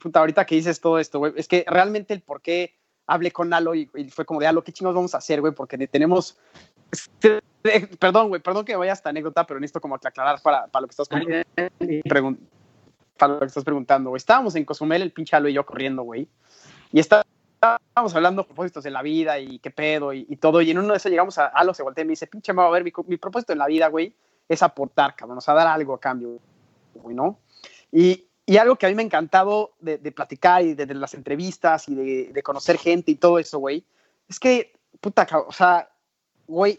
puta, ahorita que dices todo esto, güey, es que realmente el por qué hablé con Alo y, y fue como de Alo, ¿qué chingos vamos a hacer, güey? Porque tenemos. Perdón, güey, perdón que me vaya esta anécdota, pero necesito como aclarar para, para lo que estás pregun para lo que estás preguntando, güey. Estábamos en Cozumel, el pinche Alo y yo corriendo, güey. Y estábamos hablando de propósitos de la vida y qué pedo y, y, todo. Y en uno de esos llegamos a Alo, se voltea y me dice, pinche, me va a ver, mi, mi propósito en la vida, güey, es aportar, cabrón, o sea, dar algo a cambio, güey, ¿no? Y, y algo que a mí me ha encantado de, platicar y de, las entrevistas y de, de, conocer gente y todo eso, güey, es que, puta, o sea, güey,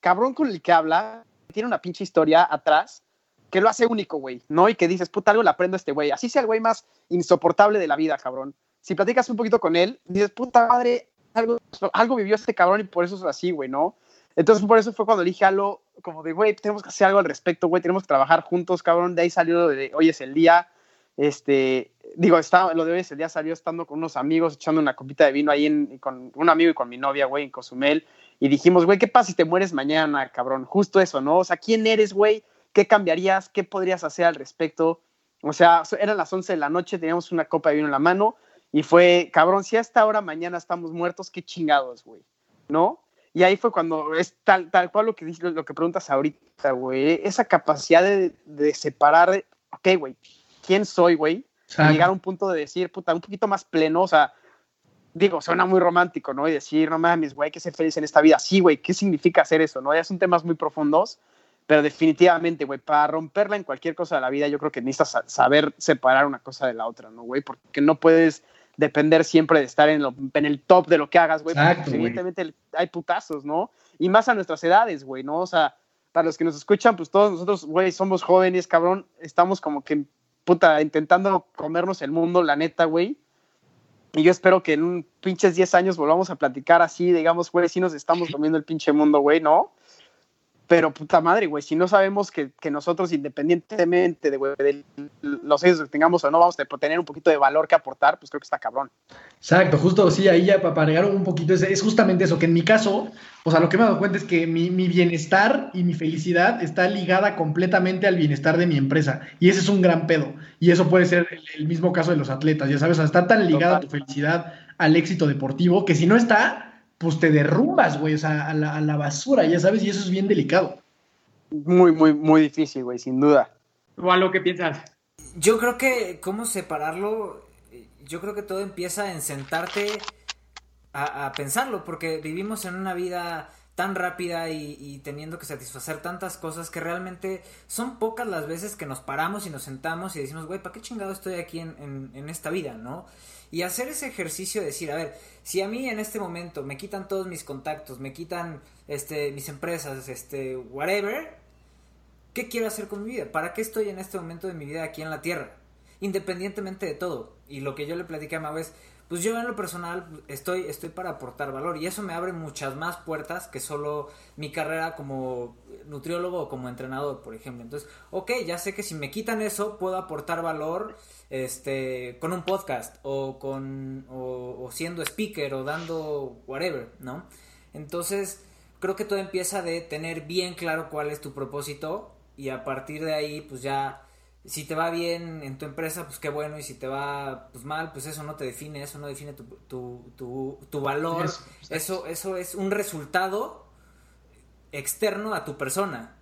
cabrón con el que habla, tiene una pinche historia atrás que lo hace único, güey, ¿no? Y que dices, puta, algo le aprendo a este güey. Así sea el güey más insoportable de la vida, cabrón. Si platicas un poquito con él, dices, puta madre, algo, algo vivió este cabrón y por eso es así, güey, ¿no? Entonces, por eso fue cuando dije algo como de, güey, tenemos que hacer algo al respecto, güey, tenemos que trabajar juntos, cabrón. De ahí salió de, hoy es el día, este, digo, está, lo de hoy es el día salió estando con unos amigos, echando una copita de vino ahí con un amigo y con mi novia, güey, en Cozumel, y dijimos, güey, ¿qué pasa si te mueres mañana, cabrón? Justo eso, ¿no? O sea, ¿quién eres, güey? ¿Qué cambiarías? ¿Qué podrías hacer al respecto? O sea, eran las 11 de la noche, teníamos una copa de vino en la mano, y fue, cabrón, si a esta hora mañana estamos muertos, qué chingados, güey, ¿no? Y ahí fue cuando es tal, tal cual lo que, lo que preguntas ahorita, güey, esa capacidad de, de separar, ok, güey, quién soy, güey, y llegar a un punto de decir, puta, un poquito más pleno, o sea, digo, suena muy romántico, ¿no? Y decir, no mames, güey, que ser feliz en esta vida. Sí, güey, ¿qué significa hacer eso, no? Ya son temas muy profundos, pero definitivamente, güey, para romperla en cualquier cosa de la vida, yo creo que necesitas saber separar una cosa de la otra, ¿no, güey? Porque no puedes depender siempre de estar en, lo, en el top de lo que hagas, güey. Evidentemente hay putazos, ¿no? Y más a nuestras edades, güey, ¿no? O sea, para los que nos escuchan, pues todos nosotros, güey, somos jóvenes, cabrón, estamos como que puta, intentando comernos el mundo, la neta, güey. Y yo espero que en un pinches 10 años volvamos a platicar así, digamos, güey, si nos estamos comiendo el pinche mundo, güey, ¿no? Pero puta madre, güey, si no sabemos que, que nosotros, independientemente de, güey, de, los años que tengamos o no, vamos a tener un poquito de valor que aportar, pues creo que está cabrón. Exacto, justo sí, ahí ya para agregar un poquito, es, es, justamente eso, que en mi caso, o sea, lo que me he dado cuenta es que mi, mi, bienestar y mi felicidad está ligada completamente al bienestar de mi empresa. Y ese es un gran pedo. Y eso puede ser el, el mismo caso de los atletas, ya sabes, o sea, está tan ligada Total. tu felicidad al éxito deportivo que si no está, pues te derrumbas, güey, o sea, a la, a la, basura, ya sabes, y eso es bien delicado. Muy, muy, muy difícil, güey, sin duda. ¿O a lo que piensas? Yo creo que, ¿cómo separarlo? Yo creo que todo empieza en sentarte a, a pensarlo, porque vivimos en una vida tan rápida y, teniendo que satisfacer tantas cosas que realmente son pocas las veces que nos paramos y nos sentamos y decimos, güey, ¿para qué chingado estoy aquí en, en, esta vida, no? Y hacer ese ejercicio de decir, a ver, si a mí en este momento me quitan todos mis contactos, me quitan este, mis empresas, este, whatever, ¿qué quiero hacer con mi vida? ¿Para qué estoy en este momento de mi vida aquí en la Tierra? Independientemente de todo. Y lo que yo le platiqué a Mau es, pues yo en lo personal estoy, estoy para aportar valor y eso me abre muchas más puertas que solo mi carrera como nutriólogo o como entrenador, por ejemplo. Entonces, ok, ya sé que si me quitan eso, puedo aportar valor este, con un podcast o, con, o, siendo speaker o dando whatever, ¿no? Entonces, creo que todo empieza de tener bien claro cuál es tu propósito y a partir de ahí, pues ya si te va bien en tu empresa, pues qué bueno, y si te va pues mal, pues eso no te define, eso no define tu, tu, tu, tu valor, eso, eso es un resultado externo a tu persona.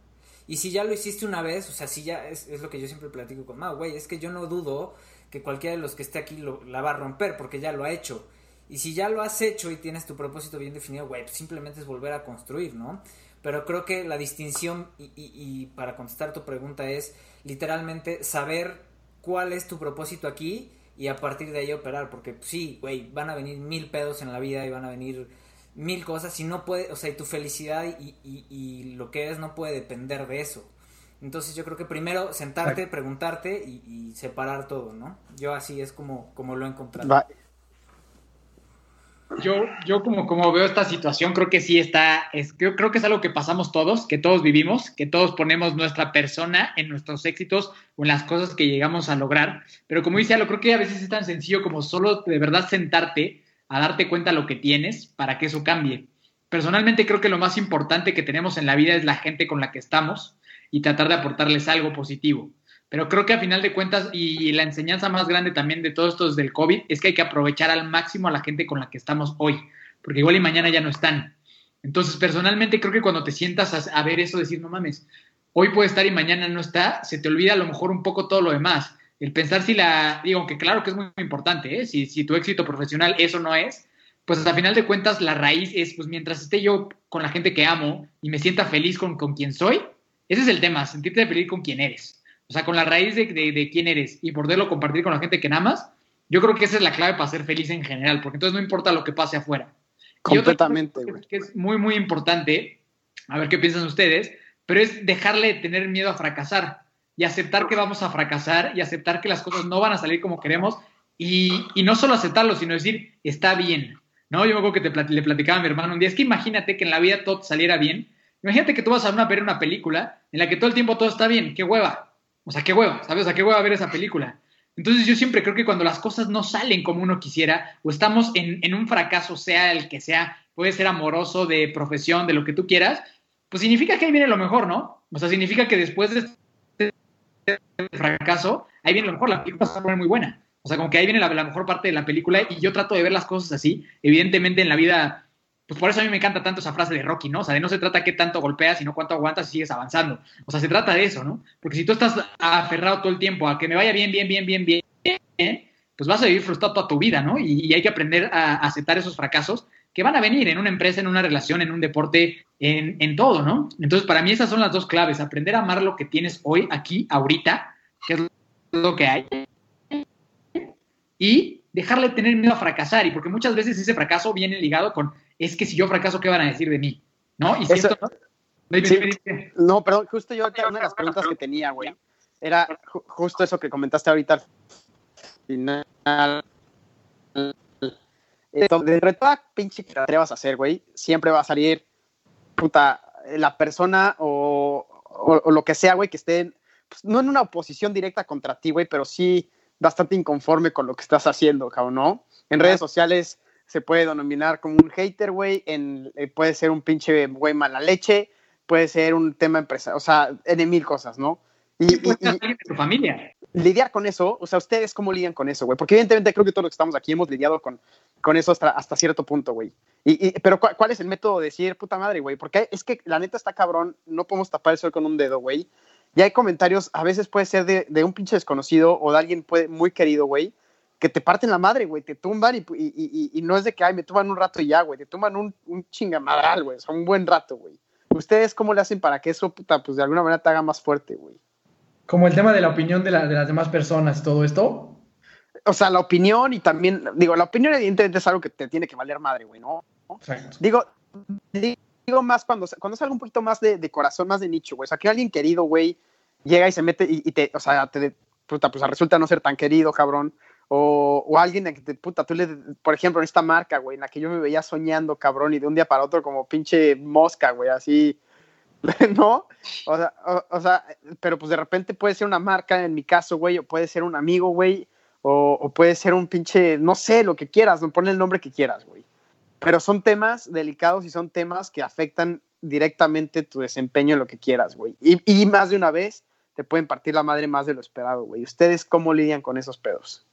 Y si ya lo hiciste una vez, o sea, si ya es, es lo que yo siempre platico con Mau, güey, es que yo no dudo que cualquiera de los que esté aquí lo, la va a romper porque ya lo ha hecho. Y si ya lo has hecho y tienes tu propósito bien definido, güey, pues simplemente es volver a construir, ¿no? Pero creo que la distinción, y, y para contestar tu pregunta, es literalmente saber cuál es tu propósito aquí y a partir de ahí operar, porque pues, sí, güey, van a venir mil pedos en la vida y van a venir mil cosas y no puede, o sea, y tu felicidad y, y, lo que eres no puede depender de eso. Entonces yo creo que primero sentarte, preguntarte y, separar todo, ¿no? Yo así es como, como lo he encontrado. Yo, yo como, como veo esta situación, creo que sí está, es, creo, creo que es algo que pasamos todos, que todos vivimos, que todos ponemos nuestra persona en nuestros éxitos o en las cosas que llegamos a lograr. Pero como dice lo creo que a veces es tan sencillo como solo de verdad sentarte a darte cuenta lo que tienes para que eso cambie. Personalmente creo que lo más importante que tenemos en la vida es la gente con la que estamos y tratar de aportarles algo positivo. Pero creo que a final de cuentas, y la enseñanza más grande también de todo esto del COVID, es que hay que aprovechar al máximo a la gente con la que estamos hoy, porque igual y mañana ya no están. Entonces, personalmente creo que cuando te sientas a, ver eso, decir, no mames, hoy puede estar y mañana no está, se te olvida a lo mejor un poco todo lo demás. El pensar si la, digo, que claro que es muy, importante, ¿eh? si, si tu éxito profesional eso no es, pues a final de cuentas la raíz es, pues mientras esté yo con la gente que amo y me sienta feliz con, con quien soy, ese es el tema, sentirte feliz con quien eres. O sea, con la raíz de, de, quién eres y poderlo compartir con la gente que amas, yo creo que esa es la clave para ser feliz en general, porque entonces no importa lo que pase afuera. Completamente, Que es muy, muy importante, a ver qué piensan ustedes, pero es dejarle de tener miedo a fracasar y aceptar que vamos a fracasar y aceptar que las cosas no van a salir como queremos y, y no solo aceptarlo, sino decir, está bien. ¿no? Yo me acuerdo que te le platicaba a mi hermano un día, es que imagínate que en la vida todo saliera bien. Imagínate que tú vas a ver una película en la que todo el tiempo todo está bien, qué hueva. O sea, qué hueva, ¿sabes? O sea, qué hueva ver esa película. Entonces yo siempre creo que cuando las cosas no salen como uno quisiera o estamos en, un fracaso, sea el que sea, puede ser amoroso, de profesión, de lo que tú quieras, pues significa que ahí viene lo mejor, ¿no? O sea, significa que después de fracaso, ahí viene lo mejor, la película a poner muy buena. O sea, como que ahí viene la, mejor parte de la película y yo trato de ver las cosas así. Evidentemente en la vida pues por eso a mí me encanta tanto esa frase de Rocky, ¿no? O sea, de no se trata qué tanto golpeas, sino cuánto aguantas y sigues avanzando. O sea, se trata de eso, ¿no? Porque si tú estás aferrado todo el tiempo a que me vaya bien, bien, bien, bien, bien, pues vas a vivir frustrado toda tu vida, ¿no? Y, hay que aprender a aceptar esos fracasos que van a venir en una empresa, en una relación, en un deporte, en, en todo, ¿no? Entonces, para mí esas son las dos claves, aprender a amar lo que tienes hoy, aquí, ahorita, que es lo que hay, y dejarle tener miedo a fracasar, y porque muchas veces ese fracaso viene ligado con es que si yo fracaso, ¿qué van a decir de mí? ¿No? Y si ¿no? perdón, justo yo, una de las preguntas que tenía, güey, era justo eso que comentaste ahorita al final. De toda pinche que te atrevas a hacer, güey, siempre va a salir, puta, la persona o, lo que sea, güey, que esté, pues, no en una oposición directa contra ti, güey, pero sí bastante inconforme con lo que estás haciendo, cabrón, ¿no? En redes sociales se puede denominar como un hater, güey, en, eh, puede ser un pinche güey mala leche, puede ser un tema empresa, o sea, de mil cosas, ¿no? Y, y, y tu familia. Lidiar con eso, o sea, ¿ustedes cómo lidian con eso, güey? Porque evidentemente creo que todos los que estamos aquí hemos lidiado con, con eso hasta, cierto punto, güey. Y, pero ¿cuál, es el método de decir, puta madre, güey? Porque es que la neta está cabrón, no podemos tapar el sol con un dedo, güey. Y hay comentarios, a veces puede ser de, un pinche desconocido o de alguien muy querido, güey, que te parten la madre, güey, te tumban y, no es de que, ay, me tumban un rato y ya, güey, te tumban un, un chingamadral, güey, un buen rato, güey. ¿Ustedes cómo le hacen para que eso, puta, pues de alguna manera te haga más fuerte, güey? Como el tema de la opinión de, de las demás personas todo esto. O sea, la opinión y también, digo, la opinión evidentemente es algo que te tiene que valer madre, güey, ¿no? Exacto. Digo, digo más cuando, cuando es algo un poquito más de, de corazón, más de nicho, güey. O sea, que alguien querido, güey, llega y se mete y, y te, o sea, te, puta, pues resulta no ser tan querido, cabrón. O, o alguien que te, puta, tú le, por ejemplo, en esta marca, güey, en la que yo me veía soñando, cabrón, y de un día para otro como pinche mosca, güey, así, ¿no? O sea, o, o, sea, pero pues de repente puede ser una marca, en mi caso, güey, o puede ser un amigo, güey, o, o, puede ser un pinche, no sé, lo que quieras, no ponle el nombre que quieras, güey. Pero son temas delicados y son temas que afectan directamente tu desempeño en lo que quieras, güey. Y, y más de una vez te pueden partir la madre más de lo esperado, güey. ¿Ustedes cómo lidian con esos pedos?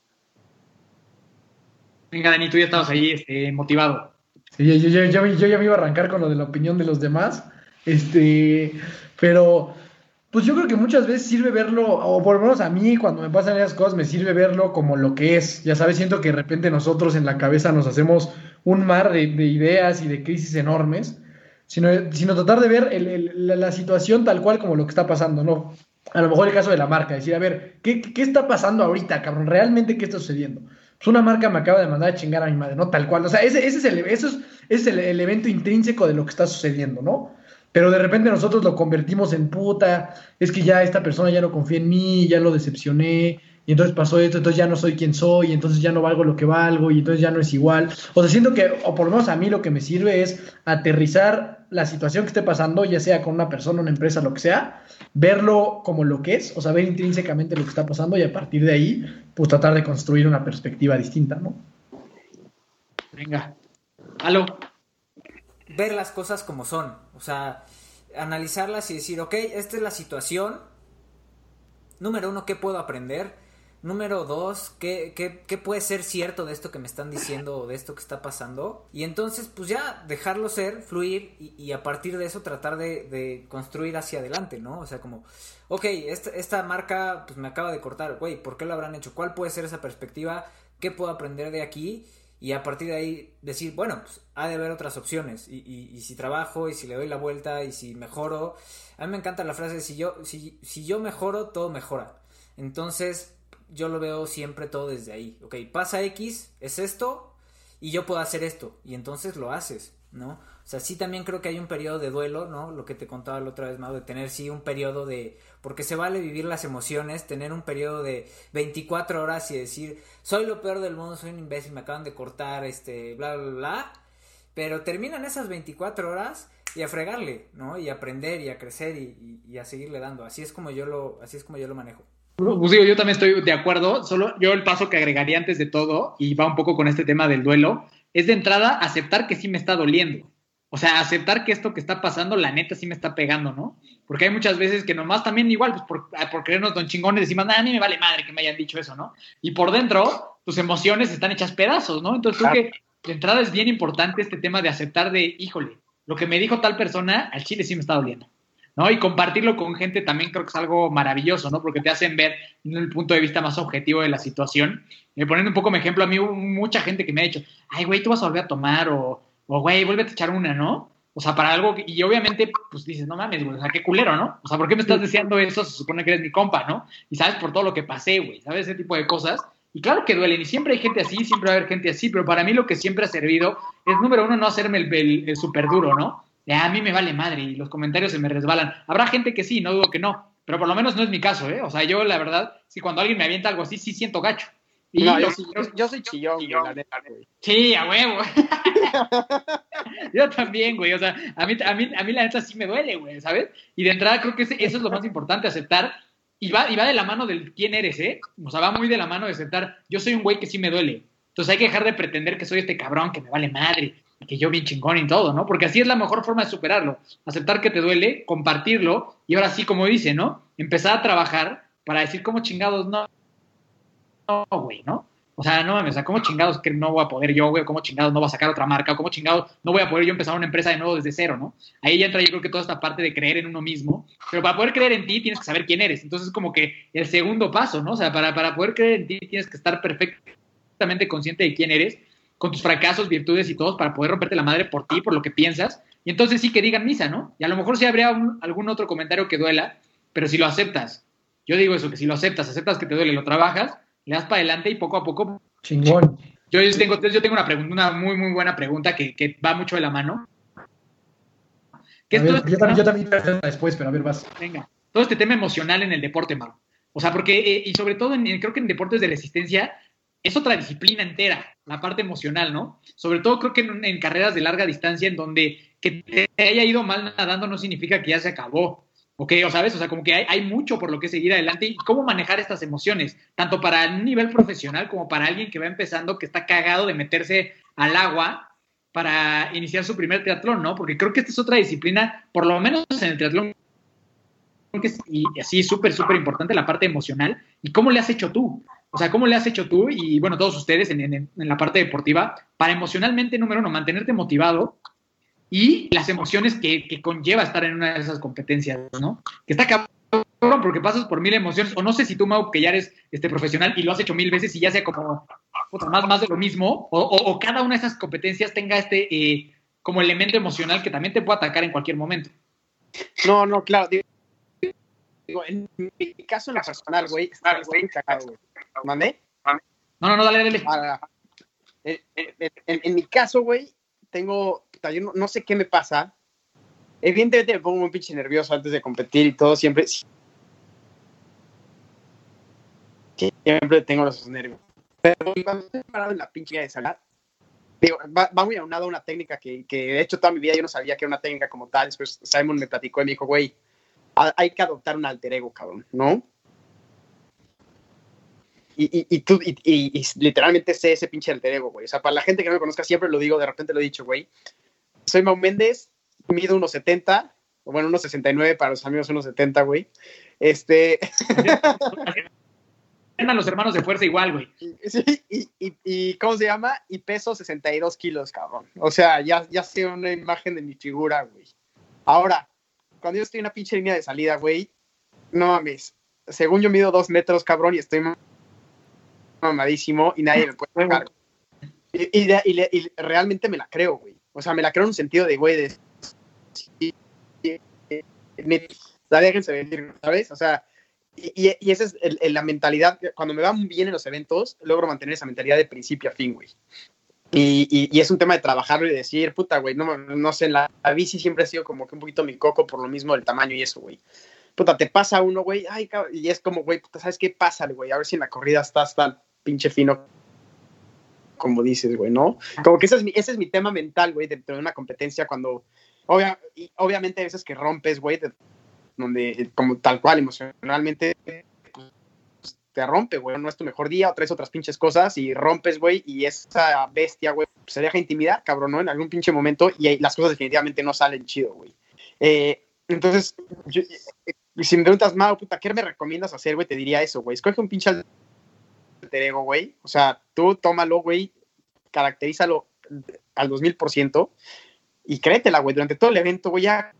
Venga, Dani, tú ya estabas ahí este, motivado. Sí, yo, yo, yo, yo, ya me iba a arrancar con lo de la opinión de los demás. Este, pero pues yo creo que muchas veces sirve verlo, o por lo menos a mí cuando me pasan esas cosas me sirve verlo como lo que es. Ya sabes, siento que de repente nosotros en la cabeza nos hacemos un mar de, de ideas y de crisis enormes, sino, sino tratar de ver el, el, la, la, situación tal cual como lo que está pasando, ¿no? A lo mejor el caso de la marca, decir, a ver, ¿qué, qué está pasando ahorita, cabrón? ¿Realmente qué está sucediendo? Pues una marca me acaba de mandar a chingar a mi madre, ¿no? Tal cual. O sea, ese, ese es, el, eso es, es el, el evento intrínseco de lo que está sucediendo, ¿no? Pero de repente nosotros lo convertimos en puta, es que ya esta persona ya no confía en mí, ya lo decepcioné, y entonces pasó esto, entonces ya no soy quien soy, y entonces ya no valgo lo que valgo, y entonces ya no es igual. O sea, siento que, o por lo menos a mí lo que me sirve es aterrizar la situación que esté pasando, ya sea con una persona, una empresa, lo que sea, verlo como lo que es, o sea, ver intrínsecamente lo que está pasando, y a partir de ahí, pues tratar de construir una perspectiva distinta, ¿no? Venga. Aló ver las cosas como son, o sea, analizarlas y decir, ok, esta es la situación. Número uno, ¿qué puedo aprender? Número dos, ¿qué, qué, qué puede ser cierto de esto que me están diciendo o de esto que está pasando? Y entonces, pues ya, dejarlo ser, fluir y, a partir de eso tratar de, de, construir hacia adelante, ¿no? O sea, como, ok, esta, esta marca pues me acaba de cortar, güey, ¿por qué lo habrán hecho? ¿Cuál puede ser esa perspectiva? ¿Qué puedo aprender de aquí? Y a partir de ahí decir, bueno, pues ha de haber otras opciones y, y, y, si trabajo y si le doy la vuelta y si mejoro, a mí me encanta la frase, si yo, si, si yo mejoro, todo mejora. Entonces yo lo veo siempre todo desde ahí, ok, pasa X, es esto y yo puedo hacer esto y entonces lo haces, ¿no? O sea, sí también creo que hay un periodo de duelo, ¿no? Lo que te contaba la otra vez, Mau, de tener sí un periodo de... Porque se vale vivir las emociones, tener un periodo de 24 horas y decir, soy lo peor del mundo, soy un imbécil, me acaban de cortar, este, bla, bla, bla. Pero terminan esas 24 horas y a fregarle, ¿no? Y a aprender y a crecer y, y, a seguirle dando. Así es como yo lo, así es como yo lo manejo. Pues digo, yo también estoy de acuerdo, solo yo el paso que agregaría antes de todo, y va un poco con este tema del duelo, es de entrada aceptar que sí me está doliendo. O sea, aceptar que esto que está pasando, la neta, sí me está pegando, ¿no? Porque hay muchas veces que nomás también igual, pues por, por creernos don chingones, decimos, nada, a mí me vale madre que me hayan dicho eso, ¿no? Y por dentro, tus emociones están hechas pedazos, ¿no? Entonces creo que de entrada es bien importante este tema de aceptar de, híjole, lo que me dijo tal persona, al chile sí me está doliendo. ¿no? Y compartirlo con gente también creo que es algo maravilloso, ¿no? Porque te hacen ver el punto de vista más objetivo de la situación. Eh, poniendo un poco mi ejemplo, a mí hubo mucha gente que me ha dicho, ay, güey, tú vas a volver a tomar o o güey, vuelve a echar una, ¿no? O sea, para algo, y obviamente, pues dices, no mames, güey, o sea, qué culero, ¿no? O sea, ¿por qué me estás deseando eso? Se supone que eres mi compa, ¿no? Y sabes por todo lo que pasé, güey, ¿sabes? Ese tipo de cosas. Y claro que duelen, y siempre hay gente así, siempre va a haber gente así, pero para mí lo que siempre ha servido es, número uno, no hacerme el, el, el súper duro, ¿no? A mí me vale madre y los comentarios se me resbalan. Habrá gente que sí, no dudo que no, pero por lo menos no es mi caso, ¿eh? O sea, yo la verdad, si cuando alguien me avienta algo así, sí siento gacho. Y no, yo, yo, yo, soy chillón, güey, la neta, güey. Sí, a huevo. yo también, güey. O sea, a mí, a, mí, a mí la neta sí me duele, güey, ¿sabes? Y de entrada creo que eso es lo más importante, aceptar. Y va, y va de la mano del quién eres, ¿eh? O sea, va muy de la mano de aceptar. Yo soy un güey que sí me duele. Entonces hay que dejar de pretender que soy este cabrón que me vale madre, que yo bien chingón y todo, ¿no? Porque así es la mejor forma de superarlo. Aceptar que te duele, compartirlo y ahora sí, como dice, ¿no? Empezar a trabajar para decir cómo chingados no, güey, ¿no? O sea, no mames, o sea, ¿cómo chingados que no voy a poder yo, güey? ¿Cómo chingados no voy a sacar otra marca? ¿Cómo chingados no voy a poder yo empezar una empresa de nuevo desde cero, ¿no? Ahí ya entra yo creo que toda esta parte de creer en uno mismo, pero para poder creer en ti tienes que saber quién eres. Entonces, como que el segundo paso, ¿no? O sea, para, para poder creer en ti tienes que estar perfecto absolutamente consciente de quién eres, con tus fracasos, virtudes y todos, para poder romperte la madre por ti, por lo que piensas. Y entonces sí que digan misa, ¿no? Y a lo mejor sí habría algún otro comentario que duela, pero si lo aceptas, yo digo eso, que si lo aceptas, aceptas que te duele, lo trabajas, le das para adelante y poco a poco. Chingón. Yo tengo, yo tengo una pregunta, una muy, muy buena pregunta que, que va mucho de la mano. ¿Qué A es ver, yo, también, yo también voy a hacerla después, pero a ver, vas. Venga, todo este tema emocional en el deporte, Mau. O sea, porque, eh, y sobre todo, en, en- creo que en deportes de resistencia es otra disciplina entera, la parte emocional, ¿no? Sobre todo creo que en, en carreras de larga distancia, en donde que te haya ido mal nadando no significa que ya se acabó. ¿Ok? O sabes, o sea, como que hay, hay mucho por lo que seguir adelante y cómo manejar estas emociones, tanto para un nivel profesional como para alguien que va empezando, que está cagado de meterse al agua para iniciar su primer triatlón, ¿no? Porque creo que esta es otra disciplina, por lo menos en el triatlón que es- y así súper, súper importante la parte emocional. ¿Y cómo le has hecho tú? O sea, ¿cómo le has hecho tú y, bueno, todos ustedes en, en- en la parte deportiva para emocionalmente, número uno, mantenerte motivado y las emociones que, que conlleva estar en una de esas competencias, ¿no? Que está cabrón porque pasas por mil emociones, o no sé si tú, Mau, que ya eres este, profesional y lo has hecho mil veces y ya sea como puta, más, más de lo mismo, o, o- o cada una de esas competencias tenga este eh, como elemento emocional que también te puede atacar en cualquier momento. No, no, claro. Digo, en mi caso, en lo personal, güey, está güey. ¿Mandé? No, no, no, dale, dale. Ah, ah. En, en- en- en mi caso, güey, tengo, no, no sé qué me pasa. Evidentemente me pongo muy pinche nervioso antes de competir y todo, siempre, siempre tengo los nervios. Pero cuando estoy parado en la pinche de salida, digo, va, va muy aunado a una técnica que, que de hecho toda mi vida yo no sabía que era una técnica como tal. Después Simon me platicó y me dijo, güey, ha- hay que adoptar un alter ego, cabrón, ¿no? Y, y, y tú, y, literalmente sé ese pinche alter ego, güey. O sea, para la gente que no me conozca, siempre lo digo, de repente lo he dicho, güey. Soy Mau Méndez, mido unos 70, o bueno, unos 69 para los amigos, unos 70, güey. Este, a los hermanos de fuerza igual, güey. y, sí, y, y, y ¿cómo se llama? Y peso 62 kilos, cabrón. O sea, ya, ya sé una imagen de mi figura, güey. Ahora, cuando yo estoy en una pinche línea de salida, güey, no mames. Según yo mido dos metros, cabrón, y estoy mamadísimo y nadie me puede tocar. Y, y, y y realmente me la creo, güey. O sea, me la creo en un sentido de, güey, de... la déjense venir, ¿sabes? O sea, y, y- esa es el- el- la mentalidad. Cuando me va bien en los eventos, logro mantener esa mentalidad de principio a fin, güey. Y, y- y es un tema de trabajarlo y decir, puta, güey, no, no sé, la, la bici siempre ha sido como que un poquito mi coco por lo mismo del tamaño y eso, güey. Puta, te pasa uno, güey, ay, y es como, güey, puta, ¿sabes qué pasa, güey? A ver si en la corrida estás tan pinche fino como dices, güey, ¿no? Como que ese es mi, ese es mi tema mental, güey, dentro de una competencia cuando, obvia- y obviamente hay veces que rompes, güey, de- donde como tal cual emocionalmente pues, te rompe, güey, no es tu mejor día o traes otras pinches cosas y rompes, güey, y esa bestia, güey, se deja intimidar, cabrón, ¿no? En algún pinche momento y ahí las cosas definitivamente no salen chido, güey. Eh, entonces, yo- eh, si me preguntas, Mau, puta, ¿qué me recomiendas hacer, güey? Te diría eso, güey. Escoge un pinche alter ego, güey. O sea, tú tómalo, güey, caracterízalo al 2000% y créetela, güey, durante todo el evento, güey, ya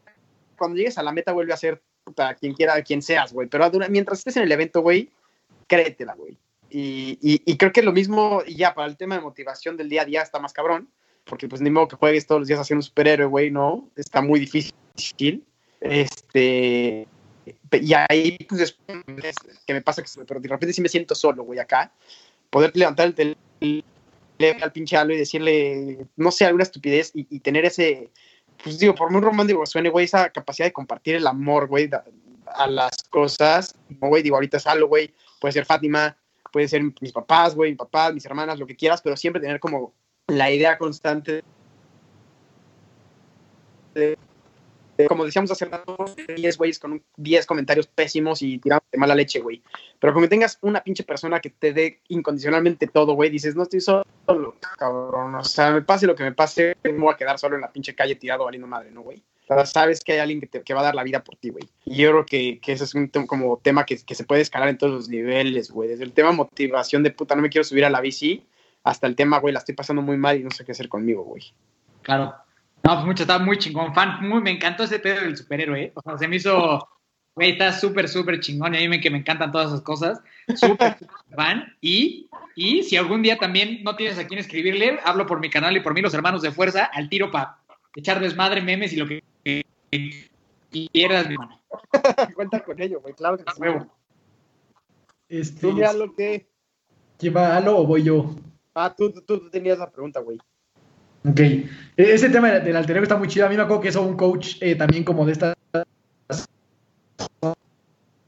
cuando llegues a la meta vuelve a ser puta, quien quiera, quien seas, güey, pero mientras estés en el evento, güey, créetela, güey. Y, y, y creo que lo mismo, y ya, para el tema de motivación del día a día está más cabrón, porque pues ni modo que juegues todos los días haciendo un superhéroe, güey, ¿no? Está muy difícil. Este, y ahí, pues, después, que me pasa que, pero de repente sí me siento solo, güey, acá, poder levantar el teléfono al pinche y decirle, no sé, alguna estupidez y, tener ese, pues digo, por muy romántico suene, güey, esa capacidad de compartir el amor, güey, da- a las cosas, como, güey, digo, ahorita es Alo, güey, puede ser Fátima, puede ser mis papás, güey, mis papás, mis hermanas, lo que quieras, pero siempre tener como la idea constante de- como decíamos hace rato, 10 güeyes con un- 10 comentarios pésimos y tirando de mala leche, güey. Pero como tengas una pinche persona que te dé incondicionalmente todo, güey, dices, no estoy solo, cabrón. O sea, me pase lo que me pase, me voy a quedar solo en la pinche calle tirado valiendo madre, ¿no, güey? O sea, sabes que hay alguien que, te, que va a dar la vida por ti, güey. Y yo creo que, que ese es un tem- como tema que, que se puede escalar en todos los niveles, güey. Desde el tema motivación de puta, no me quiero subir a la bici, hasta el tema, güey, la estoy pasando muy mal y no sé qué hacer conmigo, güey. Claro. No, pues mucho, estaba muy chingón, fan. Muy, me encantó ese pedo del superhéroe, ¿eh? O sea, se me hizo Güey, está súper, súper chingón. Y a mí me, que me encantan todas esas cosas. Súper, súper fan. Y, y si algún día también no tienes a quién escribirle, hablo por mi canal y por mí, los hermanos de fuerza, al tiro para echar desmadre, memes y lo que quieras, mi hermano. Cuenta con ello, güey, claro que A sí. Este, Tú ya lo que. ¿Quién va, Alo o voy yo? Ah, tú, tú, tú tenías la pregunta, güey. Ok. E- Ese tema del alter ego está muy chido. A mí me acuerdo que eso un coach eh, también como de estas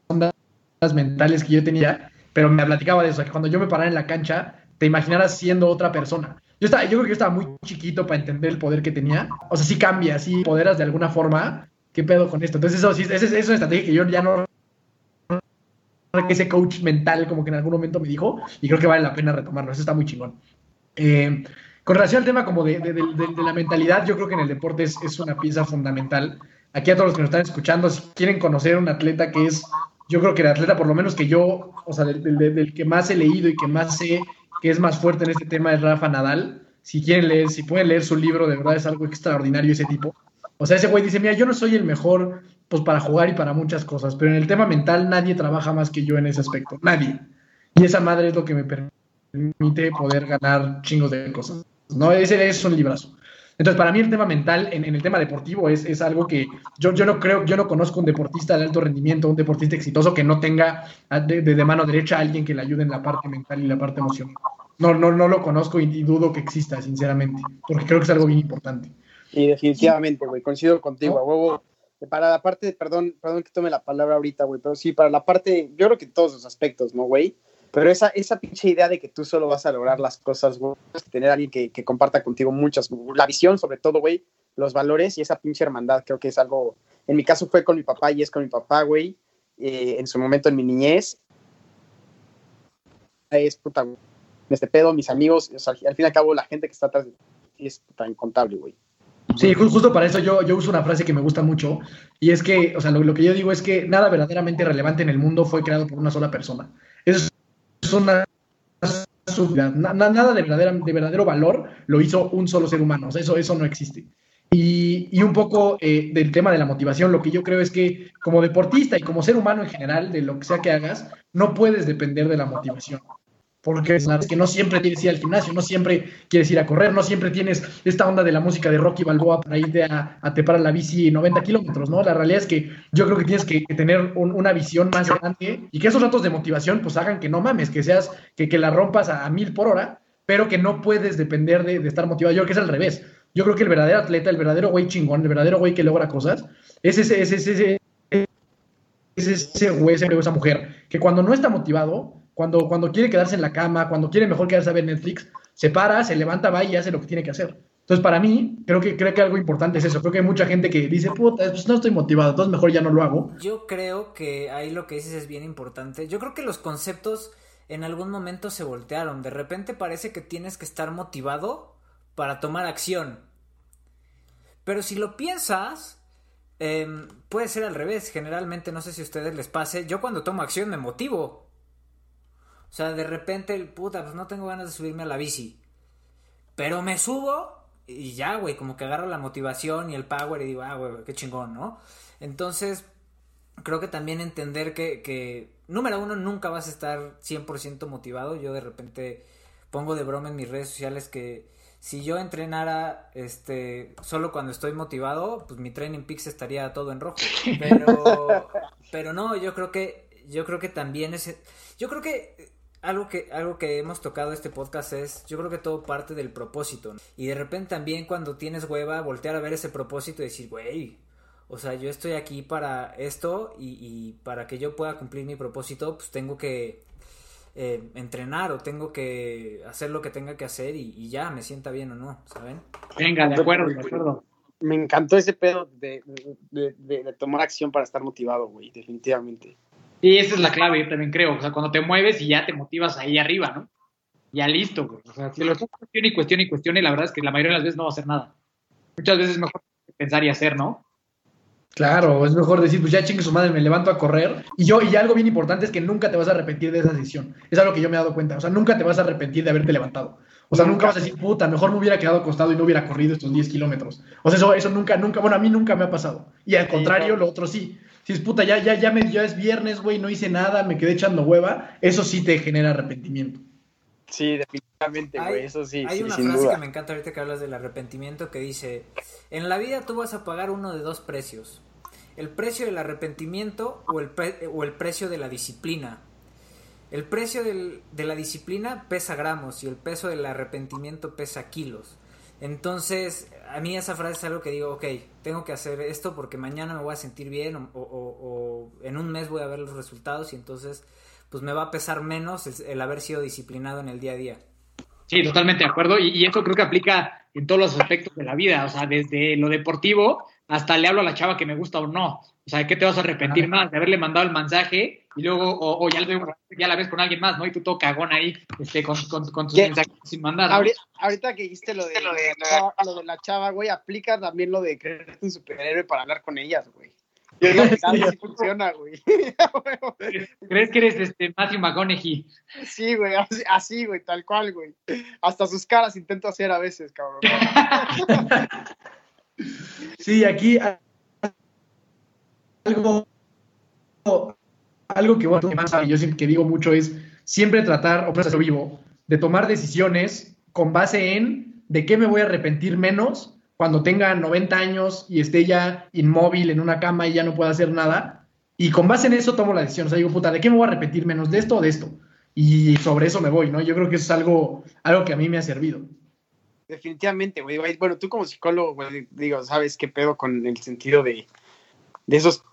ondas mentales que yo tenía, pero me platicaba de eso, que cuando yo me parara en la cancha, te imaginaras siendo otra persona. Yo, estaba, yo creo que yo estaba muy chiquito para entender el poder que tenía. O sea, sí cambia, sí poderas de alguna forma. ¿Qué pedo con esto? Entonces, eso sí, esa es, una estrategia que yo ya no ese coach mental como que en algún momento me dijo y creo que vale la pena retomarlo, eso está muy chingón. Eh, con relación al tema como de, de- la mentalidad, yo creo que en el deporte es, es una pieza fundamental. Aquí a todos los que nos están escuchando, si quieren conocer a un atleta que es, yo creo que el atleta por lo menos que yo, o sea, del, del- del que más he leído y que más sé que es más fuerte en este tema es Rafa Nadal. Si quieren leer, si pueden leer su libro, de verdad es algo extraordinario ese tipo. O sea, ese güey dice, mira, yo no soy el mejor pues para jugar y para muchas cosas, pero en el tema mental nadie trabaja más que yo en ese aspecto, nadie. Y esa madre es lo que me permite poder ganar chingos de cosas. No, ese es un librazo. Entonces, para mí el tema mental en, en el tema deportivo es, es algo que yo, yo no creo, yo no conozco un deportista de alto rendimiento, un deportista exitoso que no tenga a- de, de- mano derecha a alguien que le ayude en la parte mental y la parte emocional. No, no, no lo conozco y, y dudo que exista, sinceramente, porque creo que es algo bien importante. Y definitivamente, güey, coincido contigo, a huevo. Para la parte, perdón, perdón que tome la palabra ahorita, güey, pero sí, para la parte, yo creo que en todos los aspectos, ¿no, güey? Pero esa, esa pinche idea de que tú solo vas a lograr las cosas, güey, tener a alguien que, que comparta contigo muchas, la visión sobre todo, güey, los valores y esa pinche hermandad, creo que es algo, en mi caso fue con mi papá y es con mi papá, güey, eh, en su momento en mi niñez, es puta, güey, este pedo, mis amigos, al fin y al cabo la gente que está atrás es puta incontable, güey. Sí, ju- justo para eso yo, yo uso una frase que me gusta mucho y es que, o sea, lo, lo que yo digo es que nada verdaderamente relevante en el mundo fue creado por una sola persona. Eso subida. Na- na- nada de, verdadera, de verdadero valor lo hizo un solo ser humano. Eso, eso no existe. Y, y un poco eh, del tema de la motivación, lo que yo creo es que como deportista y como ser humano en general, de lo que sea que hagas, no puedes depender de la motivación. Porque es que no siempre tienes que ir al gimnasio, no siempre quieres ir a correr, no siempre tienes esta onda de la música de Rocky Balboa para irte a, a a la bici 90 kilómetros, ¿no? La realidad es que yo creo que tienes que, tener un- una visión más grande y que esos ratos de motivación pues hagan que no mames, que seas, que, que la rompas a, mil por hora, pero que no puedes depender de, estar motivado. Yo creo que es al revés. Yo creo que el verdadero atleta, el verdadero güey chingón, el verdadero güey que logra cosas, es ese, es ese, ese, es ese güey, ese esa mujer, que cuando no está motivado, cuando, cuando quiere quedarse en la cama, cuando quiere mejor quedarse a ver Netflix, se para, se levanta, va y hace lo que tiene que hacer. Entonces, para mí, creo que, creo que algo importante es eso. Creo que hay mucha gente que dice, puta, pues no estoy motivado, entonces mejor ya no lo hago. Yo creo que ahí lo que dices es bien importante. Yo creo que los conceptos en algún momento se voltearon. De repente parece que tienes que estar motivado para tomar acción. Pero si lo piensas, em, puede ser al revés. Generalmente, no sé si a ustedes les pase. Yo cuando tomo acción me motivo. O sea, de repente, el puta, pues no tengo ganas de subirme a la bici. Pero me subo y ya, güey, como que agarro la motivación y el power y digo, ah, güey, qué chingón, ¿no? Entonces, creo que también entender que, que, número uno, nunca vas a estar 100% motivado. Yo de repente pongo de broma en mis redes sociales que si yo entrenara este solo cuando estoy motivado, pues mi training peaks estaría todo en rojo. Pero, pero no, yo creo que, yo creo que también es, yo creo que algo que, algo que hemos tocado este podcast es, yo creo que todo parte del propósito. ¿no? Y de repente también cuando tienes hueva, voltear a ver ese propósito y decir, güey, o sea, yo estoy aquí para esto y, y para que yo pueda cumplir mi propósito, pues tengo que eh, entrenar o tengo que hacer lo que tenga que hacer y, y ya, me sienta bien o no, ¿saben? Venga, de acuerdo, de acuerdo. Me encantó ese pedo de, de, de- de tomar acción para estar motivado, güey, definitivamente. Y esa es la clave, yo también creo. O sea, cuando te mueves y ya te motivas ahí arriba, ¿no? Ya listo, güey. O sea, si lo estás cuestión y cuestión y cuestión, y la verdad es que la mayoría de las veces no va a hacer nada. Muchas veces es mejor pensar y hacer, ¿no? Claro, es mejor decir, pues ya chingue su madre, me levanto a correr. Y yo, y algo bien importante es que nunca te vas a arrepentir de esa decisión. Es algo que yo me he dado cuenta. O sea, nunca te vas a arrepentir de haberte levantado. O sea, nunca vas a decir, puta, mejor me hubiera quedado acostado y no hubiera corrido estos 10 kilómetros. O sea, eso, eso nunca, nunca, bueno, a mí nunca me ha pasado. Y al contrario, lo otro sí. Si es puta, ya, ya, ya, me, ya es viernes, güey, no hice nada, me quedé echando hueva, eso sí te genera arrepentimiento. Sí, definitivamente, güey, eso sí. hay sí, una sin frase duda. que me encanta ahorita que hablas del arrepentimiento que dice, en la vida tú vas a pagar uno de dos precios, el precio del arrepentimiento o el, pre- o el precio de la disciplina. El precio del- de la disciplina pesa gramos y el peso del arrepentimiento pesa kilos. Entonces, a mí esa frase es algo que digo, ok, tengo que hacer esto porque mañana me voy a sentir bien o, o- o- en un mes voy a ver los resultados y entonces pues me va a pesar menos el- el haber sido disciplinado en el día a día. Sí, totalmente de acuerdo. Y, y eso creo que aplica en todos los aspectos de la vida. O sea, desde lo deportivo hasta le hablo a la chava que me gusta o no. O sea, ¿de qué te vas a arrepentir más? De haberle mandado el mensaje y luego, o, o ya, la- ya la ves con alguien más, ¿no? Y tú todo cagón ahí este, con, con, con tus ¿Qué? mensajes sin mandar. ¿no? Ahorita, ahorita que dijiste lo de, lo, de, la chava- lo de la chava, güey, aplica también lo de creerte un superhéroe para hablar con ellas, güey. Sí funciona, güey. ¿Crees que eres este Matthew McConaughey? Sí, güey, así, así, güey, tal cual, güey. Hasta sus caras intento hacer a veces, cabrón. Sí, aquí algo, algo que, bueno, yo siempre que digo mucho es siempre tratar, o yo vivo, de tomar decisiones con base en de qué me voy a arrepentir menos cuando tenga 90 años y esté ya inmóvil en una cama y ya no pueda hacer nada. Y con base en eso tomo la decisión. O sea, digo, puta, ¿de qué me voy a arrepentir menos? ¿De esto o de esto? Y sobre eso me voy, ¿no? Yo creo que eso es algo, algo que a mí me ha servido. Definitivamente, güey. Bueno, tú como psicólogo, güey, digo, ¿sabes qué pedo con el sentido de, de esos